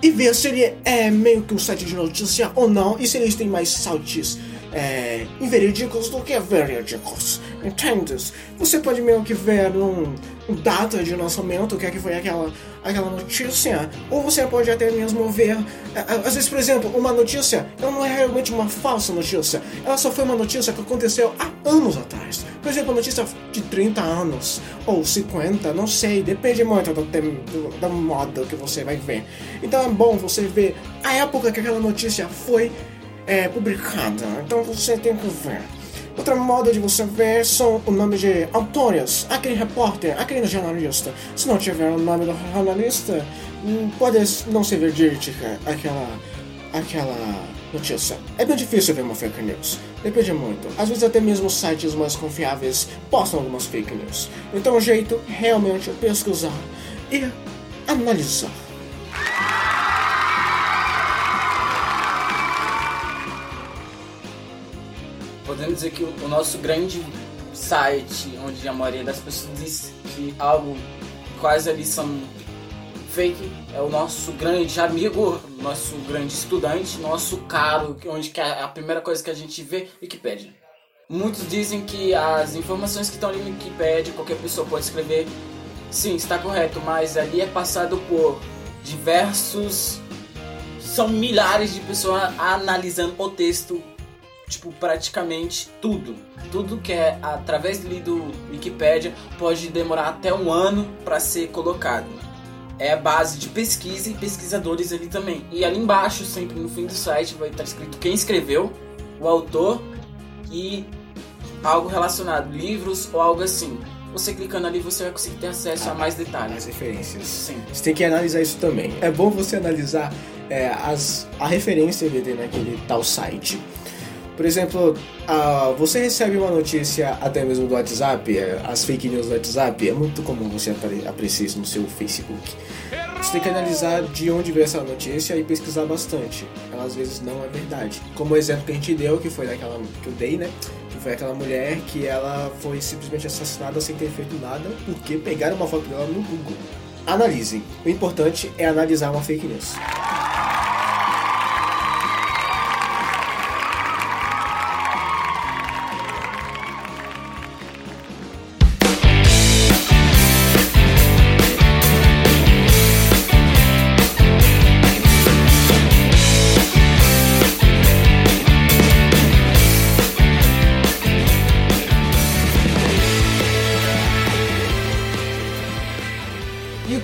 e ver se ele é meio que um site de notícia ou não, e se eles têm mais sites é, inverídicos do que verídicos. Entende? Você pode meio que ver um, data de lançamento, o que é que foi aquela, aquela notícia, ou você pode até mesmo ver, é, é, às vezes, por exemplo, uma notícia, ela não é realmente uma falsa notícia, ela só foi uma notícia que aconteceu há anos atrás. Por exemplo, uma notícia de 30 anos, ou 50, não sei, depende muito do, do, da moda que você vai ver. Então é bom você ver a época que aquela notícia foi é, publicada, então você tem que ver. Outra modo de você ver são o nome de autores, aquele repórter, aquele jornalista. Se não tiver o nome do jornalista, hum, pode não ser verídica aquela, aquela notícia. É bem difícil ver uma fake news. Depende muito. Às vezes até mesmo sites mais confiáveis postam algumas fake news. Então o jeito realmente é pesquisar e analisar. Podemos dizer que o, nosso grande site, onde a maioria das pessoas diz que algo quase ali são fake, é o nosso grande amigo, nosso grande estudante, nosso caro, onde que é a primeira coisa que a gente vê, Wikipedia. Muitos dizem que as informações que estão ali no Wikipedia, qualquer pessoa pode escrever, sim, está correto, mas ali é passado por diversos são milhares de pessoas analisando o texto, tipo, praticamente tudo. Tudo que é através do Wikipedia pode demorar até um ano para ser colocado. É a base de pesquisa e pesquisadores ali também. E ali embaixo, sempre no fim do site, vai estar escrito quem escreveu, o autor e algo relacionado, livros ou algo assim. Você clicando ali, você vai conseguir ter acesso a mais detalhes. Mais referências. Sim. Você tem que analisar isso também. É bom você analisar é, as, a referência que tem naquele tal site. Por exemplo, ah, você recebe uma notícia até mesmo do WhatsApp, é, as fake news do WhatsApp, é muito comum você apreciar isso no seu Facebook. Você tem que analisar de onde veio essa notícia e pesquisar bastante. Ela às vezes não é verdade. Como o exemplo que a gente deu, que foi daquela que eu dei, né? Que foi aquela mulher que ela foi simplesmente assassinada sem ter feito nada porque pegaram uma foto dela no Google. Analisem. O importante é analisar uma fake news.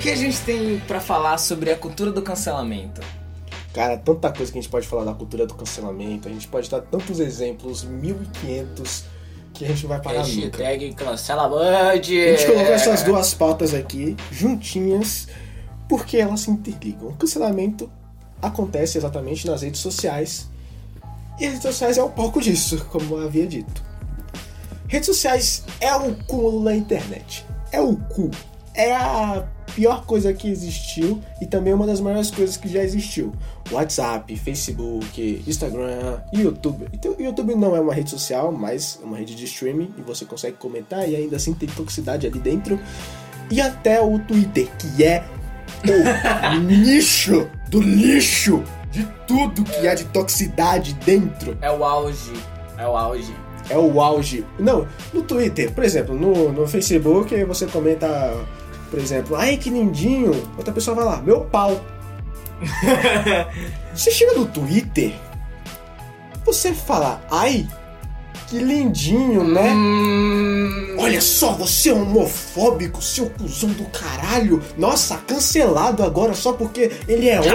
Que a gente tem pra falar sobre a cultura do cancelamento? Cara, tanta coisa que a gente pode falar da cultura do cancelamento, a gente pode dar tantos exemplos, 1500, que a gente vai parar nunca. Hashtag cancela Band. A gente colocou essas duas pautas aqui juntinhas porque elas se interligam. O cancelamento acontece exatamente nas redes sociais e as redes sociais é o palco disso, como eu havia dito. Redes sociais é o cúmulo da internet. É o cu. É a pior coisa que existiu e também uma das maiores coisas que já existiu. WhatsApp, Facebook, Instagram, YouTube. Então, o YouTube não é uma rede social, mas é uma rede de streaming e você consegue comentar e ainda assim tem toxicidade ali dentro. E até o Twitter, que é o *laughs* lixo do lixo de tudo que há de toxicidade dentro. É o auge. É o auge. É o auge. Não, no Twitter, por exemplo, no, no Facebook você comenta, por exemplo, ai que lindinho. Outra pessoa vai lá, meu pau. *laughs* você chega no Twitter, você fala, ai que lindinho, né? Olha só, você é homofóbico, seu cuzão do caralho. Nossa, cancelado agora só porque ele é homem.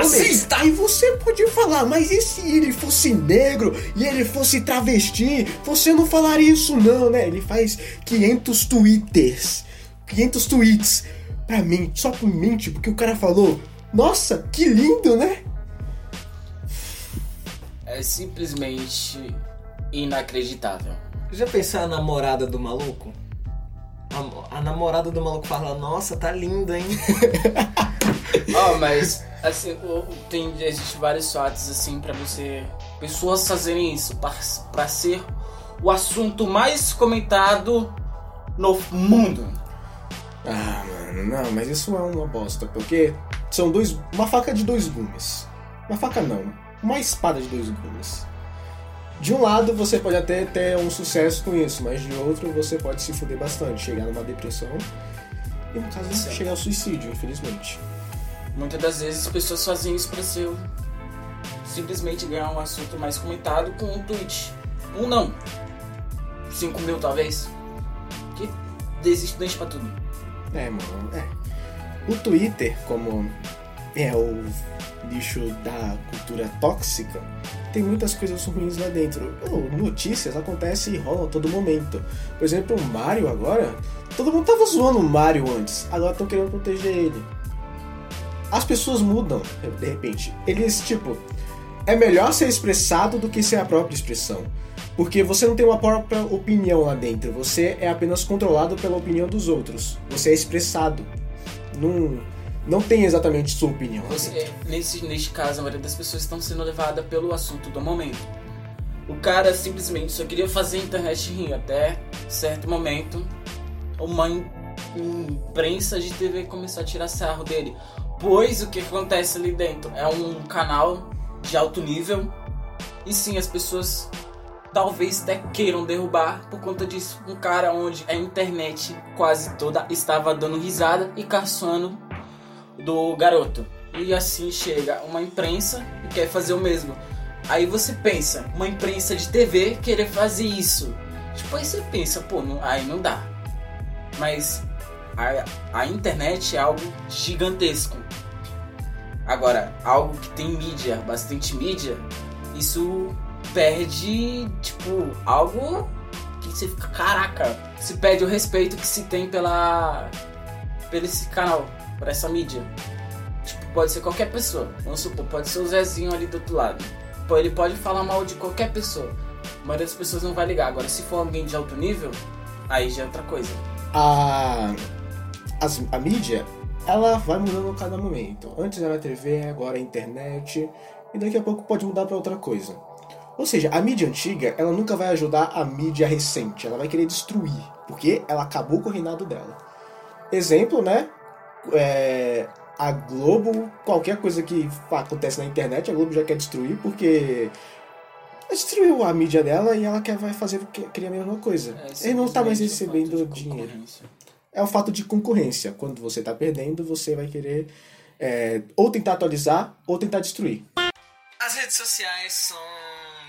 Aí você pode falar, mas e se ele fosse negro e ele fosse travesti? Você não falaria isso não, né? Ele faz 500 twitters 500 tweets pra mim, só por mente, porque o cara falou, nossa, que lindo, né? É simplesmente inacreditável. Já pensou a namorada do maluco? A, a namorada do maluco fala, nossa, tá linda, hein? *laughs* Ó, mas assim, tem existe vários fatos assim pra você pessoas fazerem isso pra, pra ser o assunto mais comentado no mundo. Ah, mano, não, mas isso é uma bosta, porque são dois. Uma faca de dois gumes. Uma faca não, uma espada de dois gumes. De um lado você pode até ter um sucesso com isso, mas de outro você pode se fuder bastante, chegar numa depressão e no caso Certo. chegar ao suicídio, infelizmente. Muitas das vezes as pessoas fazem isso pra ser simplesmente ganhar um assunto mais comentado com um tweet. Um não. 5 mil talvez. Que desiste deixa pra tudo. É, mano, é. O Twitter, como é o lixo da cultura tóxica, tem muitas coisas ruins lá dentro. Pô, notícias acontecem e rolam a todo momento. Por exemplo, o Mario agora, todo mundo tava zoando o Mario antes, agora estão querendo proteger ele. As pessoas mudam, de repente. Eles, tipo, é melhor ser expressado do que ser a própria expressão. Porque você não tem uma própria opinião lá dentro, você é apenas controlado pela opinião dos outros. Você é expressado. Não, não tem exatamente sua opinião. Você, dentro. nesse, neste caso, a maioria das pessoas estão sendo levadas pelo assunto do momento. O cara simplesmente só queria fazer a internet rir até certo momento. Uma im- imprensa de TV começou a tirar sarro dele. Pois o que acontece ali dentro é um canal de alto nível. E sim, as pessoas talvez até queiram derrubar por conta disso. Um cara onde a internet quase toda estava dando risada e caçoando do garoto. E assim chega uma imprensa e quer fazer o mesmo. Aí você pensa, uma imprensa de TV querer fazer isso. Tipo, aí você pensa, pô, não- aí não dá. Mas a, a internet é algo gigantesco. Agora, algo que tem mídia, bastante mídia, isso perde, tipo, algo que você fica, caraca, se perde o respeito que se tem pela, pelo esse canal, por essa mídia. Tipo, pode ser qualquer pessoa. Vamos supor, pode ser o Zezinho ali do outro lado. Pô, ele pode falar mal de qualquer pessoa. A maioria das pessoas não vai ligar. Agora, se for alguém de alto nível, aí já é outra coisa. A, as- a mídia, ela vai mudando a cada momento. Antes era a TV, agora é a internet. E daqui a pouco pode mudar para outra coisa. Ou seja, a mídia antiga, ela nunca vai ajudar a mídia recente. Ela vai querer destruir. Porque ela acabou com o reinado dela. Exemplo, né? É, a Globo, qualquer coisa que acontece na internet, a Globo já quer destruir porque destruiu a mídia dela e ela quer vai fazer querer a mesma coisa. É, Ele não tá mais o recebendo dinheiro. É o fato de concorrência. Quando você tá perdendo, você vai querer é, ou tentar atualizar ou tentar destruir. As redes sociais são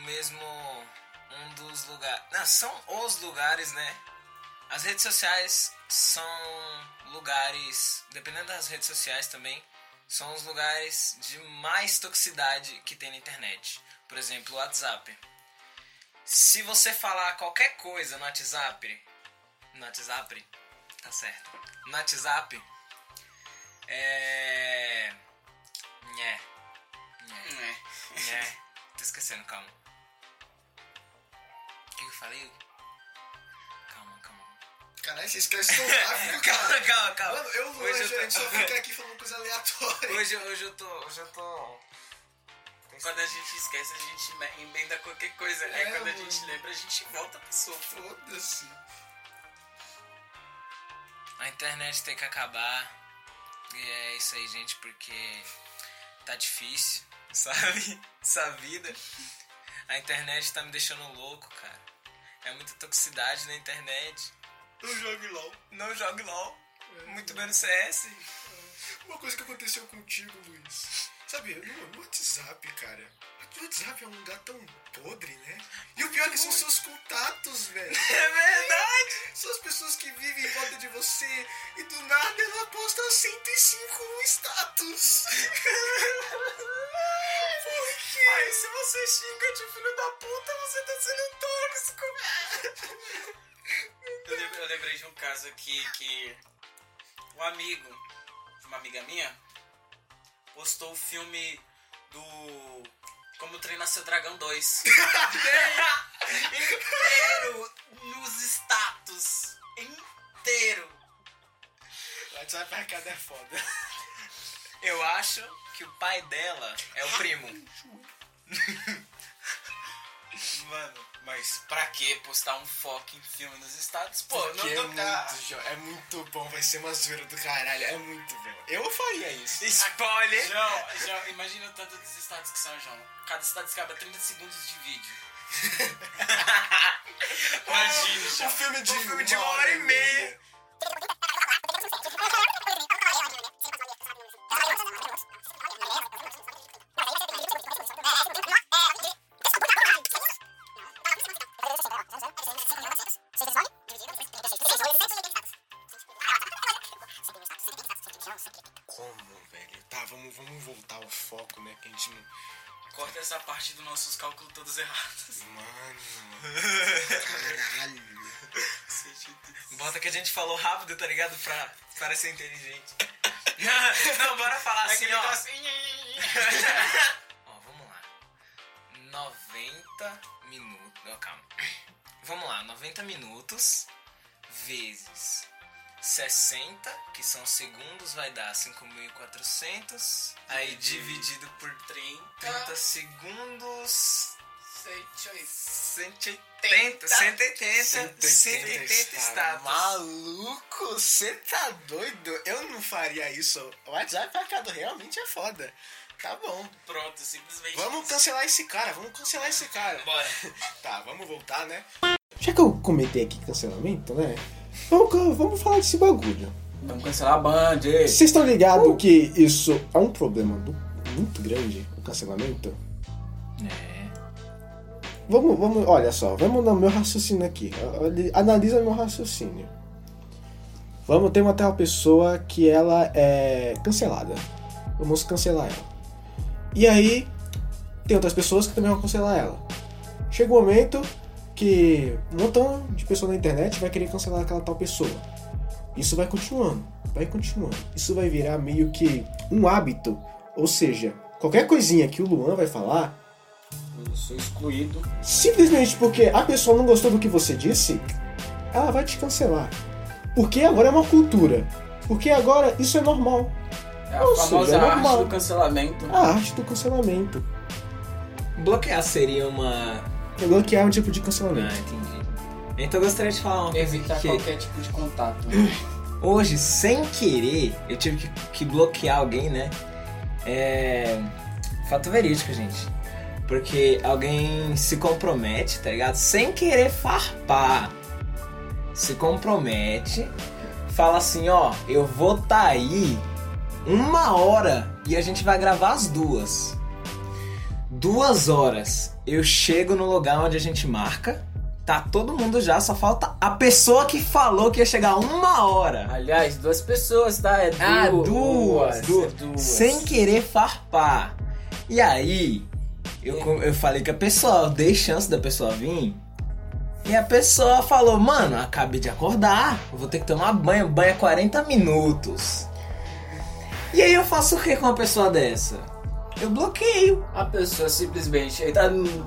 mesmo um dos lugares. Não, são os lugares, né? As redes sociais são lugares. Dependendo das redes sociais também, são os lugares de mais toxicidade que tem na internet. Por exemplo, o WhatsApp. Se você falar qualquer coisa no WhatsApp. No WhatsApp? Tá certo. No WhatsApp. É. Nhé. Nhé. É, tô esquecendo, calma. Falei? Calma, calma. Caralho, você esquece tão *laughs* rápido, Calma, cara. calma, calma. Mano, eu e o Hoje eu a gente só tô- fica aqui falando coisa aleatória. Hoje, hoje eu tô. Hoje eu tô. Quando a gente esquece, a gente me- emenda qualquer coisa. É, Aí quando a gente lembra, a gente volta pro assunto. Foda-se. A internet tem que acabar. E é isso aí, gente, porque tá difícil, *laughs* sabe? Essa vida. A internet tá me deixando louco, cara. É muita toxicidade na internet. Não jogue LOL. Não jogue LOL. Muito menos CS. Uma coisa que aconteceu contigo, Luiz. Sabe, no, no WhatsApp, cara. O WhatsApp é um lugar tão podre, né? E o pior é que são seus contatos, velho. *laughs* É verdade! São as pessoas que vivem em volta de você e do nada ela posta 105 status. *laughs* Aí se você xinga de filho da puta, você tá sendo tóxico. Eu lembrei, de um caso aqui que um amigo uma amiga minha postou o filme do Como Treinar Seu Dragão 2. inteiro nos status. Inteiro. WhatsApp arcada é foda. Eu acho que o pai dela é o primo. Mano, mas pra que postar um fucking filme nos status? Pô, Porque não é muito, jo- é muito bom, vai ser uma zoeira do caralho, é muito bom. Eu faria isso. Spoiler! João, João, imagina o tanto dos status que são, João. Cada status cabe a 30 segundos de vídeo. *laughs* Imagina, João. Um filme de, Um filme de uma hora e meia. Parecer inteligente. *laughs* Não, bora falar assim, ó. *laughs* ó, vamos lá. 90 minutos. Não, calma. Vamos lá, 90 minutos vezes 60, que são segundos, vai dar 5.400. Aí dividido por 30, 30 segundos. 180, 180, 180 estados. Maluco, você tá doido? Eu não faria isso. O WhatsApp arcado realmente é foda. Tá bom. Pronto, simplesmente. Vamos isso. cancelar esse cara, vamos cancelar esse cara. Bora. *laughs* Tá, vamos voltar, né? Já que eu comentei aqui cancelamento, né? Vamos, vamos falar desse bagulho. Vamos cancelar a Band. Vocês estão ligados que isso é um problema do- muito grande, o cancelamento? É. Vamos, vamos, olha só, vamos no meu raciocínio aqui. Analisa meu raciocínio. Vamos ter uma tal pessoa que ela é cancelada. Vamos cancelar ela. E aí, tem outras pessoas que também vão cancelar ela. Chega um momento que um montão de pessoas na internet vai querer cancelar aquela tal pessoa. Isso vai continuando, vai continuando. Isso vai virar meio que um hábito. Ou seja, qualquer coisinha que o Luan vai falar, Eu sou excluído. simplesmente porque a pessoa não gostou do que você disse, ela vai te cancelar. Porque agora é uma cultura. Porque agora isso é normal. É a Ou famosa seja, é arte normal. do cancelamento. A arte do cancelamento. Bloquear seria uma. Bloquear é um tipo de Ah, cancelamento. entendi. Então eu gostaria de falar uma coisa Evitar que qualquer tipo de contato. *laughs* hoje, sem querer, eu tive que, que bloquear alguém, né? É. Fato verídico, gente. Porque alguém se compromete, tá ligado? Sem querer farpar. Se compromete, fala assim, ó, eu vou tá aí uma hora e a gente vai gravar as duas. Duas horas. Eu chego no lugar onde a gente marca. Tá todo mundo já, só falta a pessoa que falou que ia chegar uma hora. Aliás, duas pessoas, tá? É Ah, duas. duas, duas. é duas. Sem querer farpar. E aí, eu, eu falei que a pessoa, eu dei chance da pessoa vir. E a pessoa falou, mano, acabei de acordar, vou ter que tomar banho, banho é 40 minutos. E aí eu faço o que com uma pessoa dessa? Eu bloqueio. A pessoa simplesmente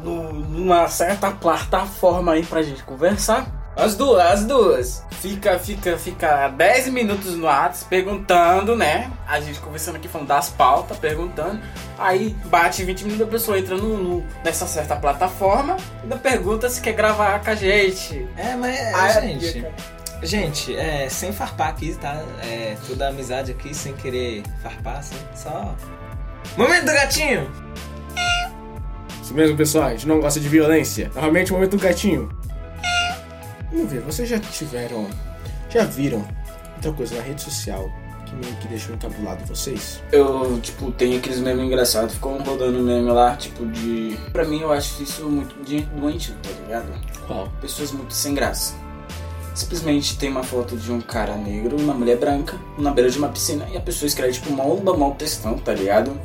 no- numa certa plataforma aí pra gente conversar. As duas, as duas. Fica, fica, fica 10 minutos no Whats perguntando, né? A gente conversando aqui falando das pautas, perguntando. Aí bate 20 minutos, a pessoa entra no, no- nessa certa plataforma e ainda pergunta se quer gravar com a gente. É, mas, Aí, gente, gente, é, sem farpar aqui, tá? É, toda amizade aqui, sem querer farpar, assim, só... Momento do gatinho! Isso mesmo, pessoal. A gente não gosta de violência. Novamente, o momento do gatinho. Vamos ver, vocês já tiveram. Já viram outra coisa na rede social que meio que deixou encabulado vocês? Eu, tipo, tenho aqueles memes engraçados, ficou rodando meme lá, tipo, de. Pra mim, eu acho isso muito doentio, tá ligado? Qual? Pessoas muito sem graça. Simplesmente tem uma foto de um cara negro, uma mulher branca, na beira de uma piscina, e a pessoa escreve, tipo, onda mal textão, tá ligado?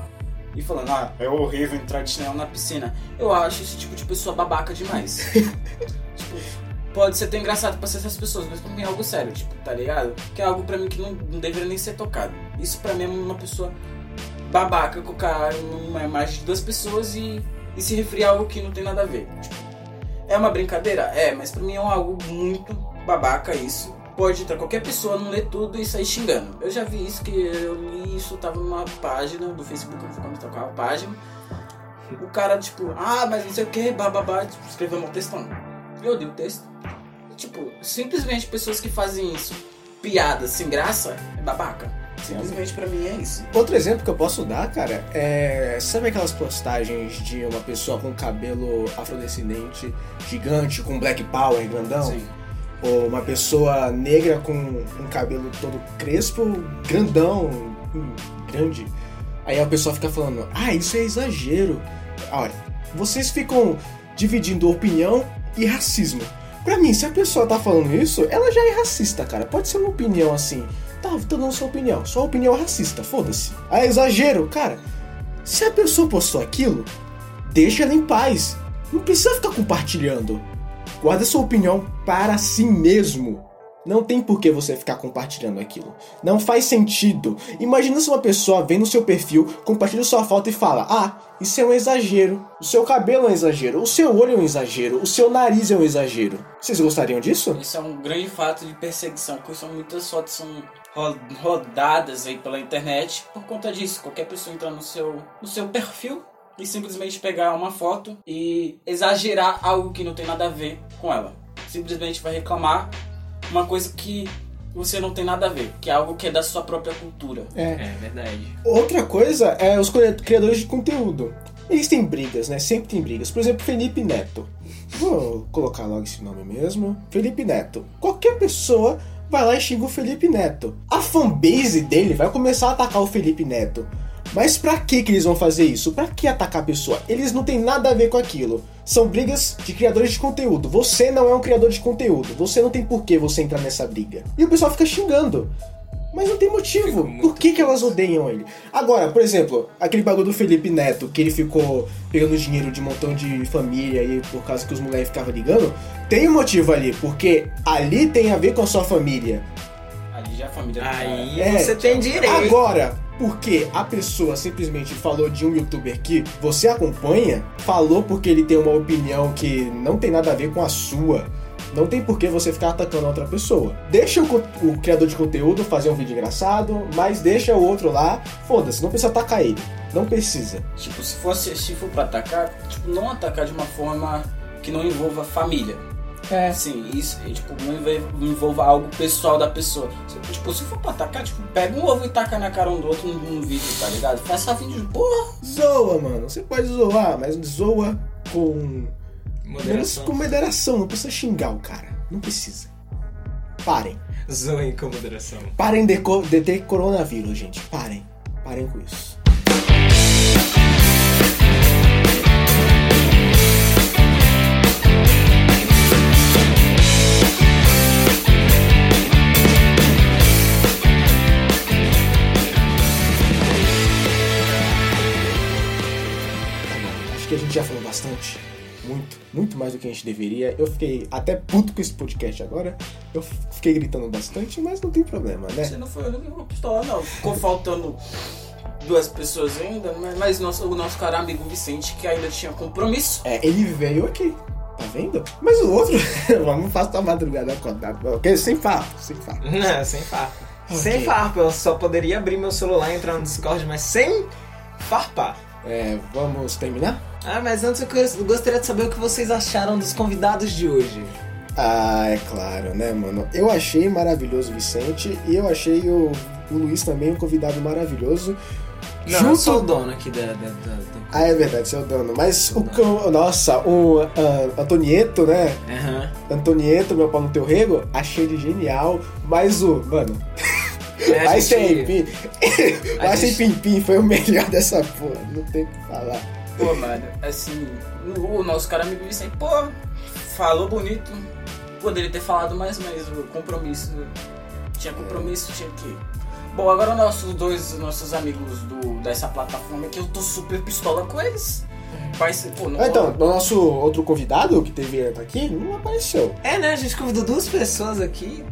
E falando, ah, é horrível entrar de chinelo na piscina. Eu acho esse tipo de pessoa babaca demais. *laughs* tipo, pode ser até engraçado pra certas pessoas, mas pra mim é algo sério, tipo, tá ligado? Que é algo pra mim que não, não deveria nem ser tocado. Isso pra mim é uma pessoa babaca colocar numa imagem de duas pessoas e, e se referir a algo que não tem nada a ver. Tipo, é uma brincadeira? É, mas pra mim é algo muito babaca isso. Pode entrar qualquer pessoa, não ler tudo e sair xingando. Eu já vi isso, que eu li isso, tava numa página do Facebook, eu não vou comentar qual é a página. O cara, tipo, ah, mas não sei o que, bababá, tipo, escreveu um textão. Eu li o texto. Tipo, simplesmente pessoas que fazem isso, piadas sem graça, é babaca. Simplesmente pra mim é isso. Outro exemplo que eu posso dar, cara, é. Sabe aquelas postagens de uma pessoa com cabelo afrodescendente gigante, com black power grandão? Sim. Ou uma pessoa negra com um cabelo todo crespo, grandão, hum, grande. Aí a pessoa fica falando, ah, isso é exagero. Olha, vocês ficam dividindo opinião e racismo. Pra mim, se a pessoa tá falando isso, ela já é racista, cara. Pode ser uma opinião assim. Tá, tô dando sua opinião. Sua opinião é racista, foda-se. Ah, é exagero, cara. Se a pessoa postou aquilo, deixa ela em paz. Não precisa ficar compartilhando. Guarda sua opinião para si mesmo. Não tem por que você ficar compartilhando aquilo. Não faz sentido. Imagina se uma pessoa vem no seu perfil, compartilha sua foto e fala: Ah, isso é um exagero. O seu cabelo é um exagero. O seu olho é um exagero. O seu nariz é um exagero. Vocês gostariam disso? Isso é um grande fato de perseguição, porque são muitas fotos são ro- rodadas aí pela internet por conta disso. Qualquer pessoa entrar no seu, no seu perfil e simplesmente pegar uma foto e exagerar algo que não tem nada a ver com ela. Simplesmente vai reclamar uma coisa que você não tem nada a ver, que é algo que é da sua própria cultura. É. É verdade. Outra coisa é os cri- criadores de conteúdo. Eles têm brigas, né? Sempre tem brigas. Por exemplo, Felipe Neto. Vou colocar logo esse nome mesmo. Felipe Neto. Qualquer pessoa vai lá e xinga o Felipe Neto. A fanbase dele vai começar a atacar o Felipe Neto. Mas pra que que eles vão fazer isso? Pra que atacar a pessoa? Eles não têm nada a ver com aquilo. São brigas de criadores de conteúdo. Você não é um criador de conteúdo. Você não tem por que você entrar nessa briga. E o pessoal fica xingando. Mas não tem motivo. Por que, que elas odeiam ele? Agora, por exemplo, aquele bagulho do Felipe Neto, que ele ficou pegando dinheiro de um montão de família aí por causa que os moleques ficavam ligando, tem um motivo ali, porque ali tem a ver com a sua família. Ali já é a família Aí É, você tem direito. Agora, porque a pessoa simplesmente falou de um youtuber que você acompanha, falou porque ele tem uma opinião que não tem nada a ver com a sua. Não tem por que você ficar atacando outra pessoa. Deixa o, o criador de conteúdo fazer um vídeo engraçado, mas deixa o outro lá. Foda-se, não precisa atacar ele. Não precisa. Tipo, se fosse se for pra atacar, tipo, não atacar de uma forma que não envolva família. É. Sim, isso, e, tipo, não envolva, algo pessoal da pessoa. Tipo, se for pra atacar, tipo, pega um ovo e taca na cara um do outro num, vídeo, tá ligado? Faz só vídeo de porra. Zoa, mano. Você pode zoar, mas zoa com. Moderação. Com moderação. Não precisa xingar o cara. Não precisa. Parem. Zoem com moderação. Parem de, de ter coronavírus, gente. Parem. Parem com isso. Acho que a gente já falou bastante. Muito, muito mais do que a gente deveria. Eu fiquei até puto com esse podcast agora. Eu fiquei gritando bastante, mas não tem problema, né? Você não foi o único pistola, não. Ficou faltando duas pessoas ainda, mas, mas nosso, o nosso cara amigo Vicente, que ainda tinha compromisso. É, ele veio aqui, tá vendo? Mas o outro, *laughs* vamos fazer a madrugada acordado, ok? Sem farpa, sem farpa. *laughs* Não, sem farpa. Ok. Sem farpa, eu só poderia abrir meu celular e entrar no Discord, mas sem farpar. É, vamos terminar? Ah, mas antes eu gostaria de saber o que vocês acharam dos convidados de hoje. Ah, é claro, né, mano? Eu achei maravilhoso o Vicente e eu achei o, o Luiz também um convidado maravilhoso. Não, eu sou o dono aqui da... da, da- Ah, é verdade, seu dono. Mas o. Nossa, o ah, Antonieto, né? Aham. Antonieto, meu pau no teu rego, achei ele genial. Mas o. Mano. *laughs* É, *laughs* a Vai gente- sem pim. Vai sem gente- pim-pim, foi o melhor dessa porra. Não tem o que falar. Pô, mano, assim, o, o nosso cara amigo Vicente, pô, falou bonito. Poderia ter falado mais, mas o compromisso. Tinha compromisso, tinha que. Bom, agora nossos dois nossos amigos do, dessa plataforma que eu tô super pistola com eles. Pô, não, Ah, Então, o nosso outro convidado que teve aqui não apareceu. É, né? A gente convidou duas pessoas aqui.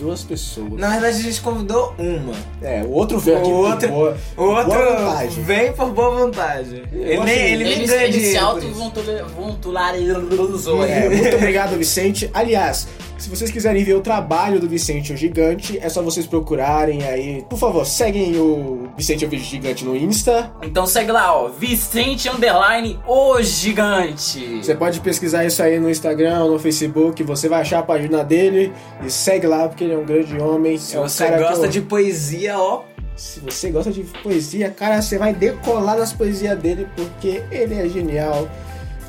Duas pessoas. Na verdade, a gente convidou uma. É, o outro veio aqui O por outro- boa- O outro boa vontade. vem por boa vontade. Ele, achei- ele nem Ele, ganha ele se por auto-vontularizou. É, muito obrigado, Vicente. Aliás, se vocês quiserem ver o trabalho do Vicente o Gigante, é só vocês procurarem aí. Por favor, seguem o Vicente o Gigante no Insta. Então segue lá, ó. Vicente Underline, o gigante. Você pode pesquisar isso aí no Instagram ou no Facebook, você vai achar a página dele e segue lá porque ele é um grande homem. Se é um você gosta eu- de poesia, ó. Se você gosta de poesia, cara, você vai decolar nas poesias dele porque ele é genial.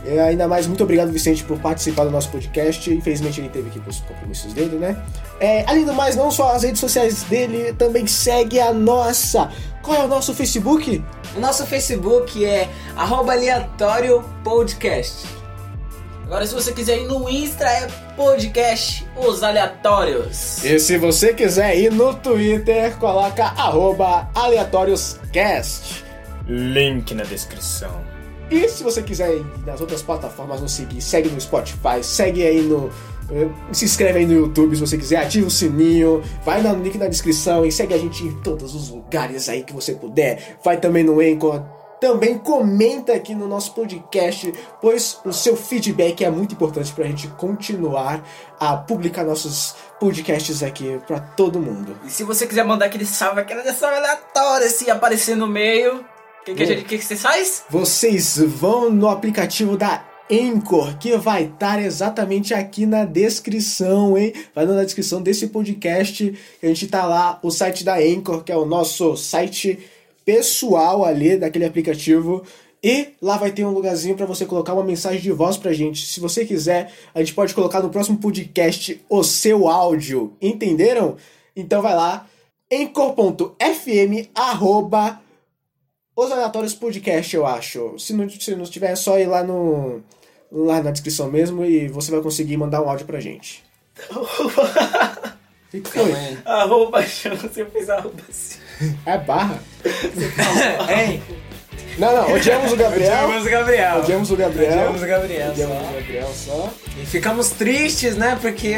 E ainda mais, muito obrigado, Vicente, por participar do nosso podcast. Infelizmente, ele teve que ir pros compromissos dele, né? É, além do mais, não só as redes sociais dele, também segue a nossa. Qual é o nosso Facebook? O nosso Facebook é arroba aleatório podcast. Agora, se você quiser ir no Insta, é podcast Os Aleatórios. E se você quiser ir no Twitter, coloca arroba aleatórioscast. Link na descrição. E se você quiser ir nas outras plataformas, nos seguir, segue no Spotify, segue aí no. eh, Se inscreve aí no YouTube se você quiser, ativa o sininho, vai no link na descrição e segue a gente em todos os lugares aí que você puder. Vai também no Anchor. Também comenta aqui no nosso podcast, pois o seu feedback é muito importante pra gente continuar a publicar nossos podcasts aqui pra todo mundo. E se você quiser mandar aquele salve, aquela dessa aleatória, se aparecer no meio, o que, que, gente- que, que você faz? Vocês vão no aplicativo da Anchor, que vai estar exatamente aqui na descrição, hein? Vai na descrição desse podcast, a gente tá lá, o site da Anchor, que é o nosso site pessoal ali daquele aplicativo. E lá vai ter um lugarzinho para você colocar uma mensagem de voz pra gente. Se você quiser, a gente pode colocar no próximo podcast o seu áudio. Entenderam? Então vai lá, anchor.fm arroba os aleatórios podcast, eu acho. Se não, se não tiver, é só ir lá no. lá na descrição mesmo e você vai conseguir mandar um áudio pra gente. *laughs* O que que foi? Arroba chama, você fez arroba assim. É barra? *laughs* Hein? Não, não, odiamos o Gabriel. Odiamos o Gabriel. Odiamos o Gabriel. Odiamos o Gabriel. Odiamos o Gabriel só. E ficamos tristes, né? Porque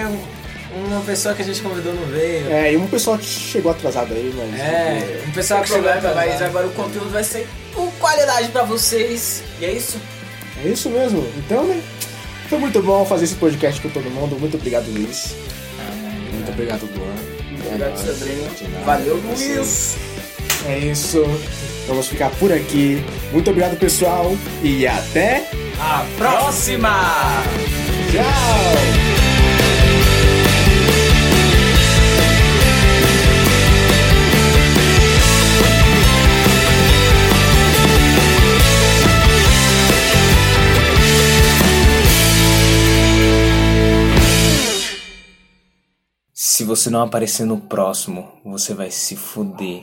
uma pessoa que a gente convidou não veio. É, e um pessoal que chegou atrasado aí, mas. É, um pessoal que chegou problema, mas atrasado. agora o conteúdo vai ser com qualidade pra vocês. E é isso. É isso mesmo. Então, né? Foi muito bom fazer esse podcast com todo mundo. Muito obrigado, Luiz. Muito obrigado, Luan. Obrigado, nóis. Sobrinho. De nada. Valeu, Luiz. É isso. Vamos ficar por aqui. Muito obrigado, pessoal. E até A próxima! tchau! Se você não aparecer no próximo, você vai se fuder.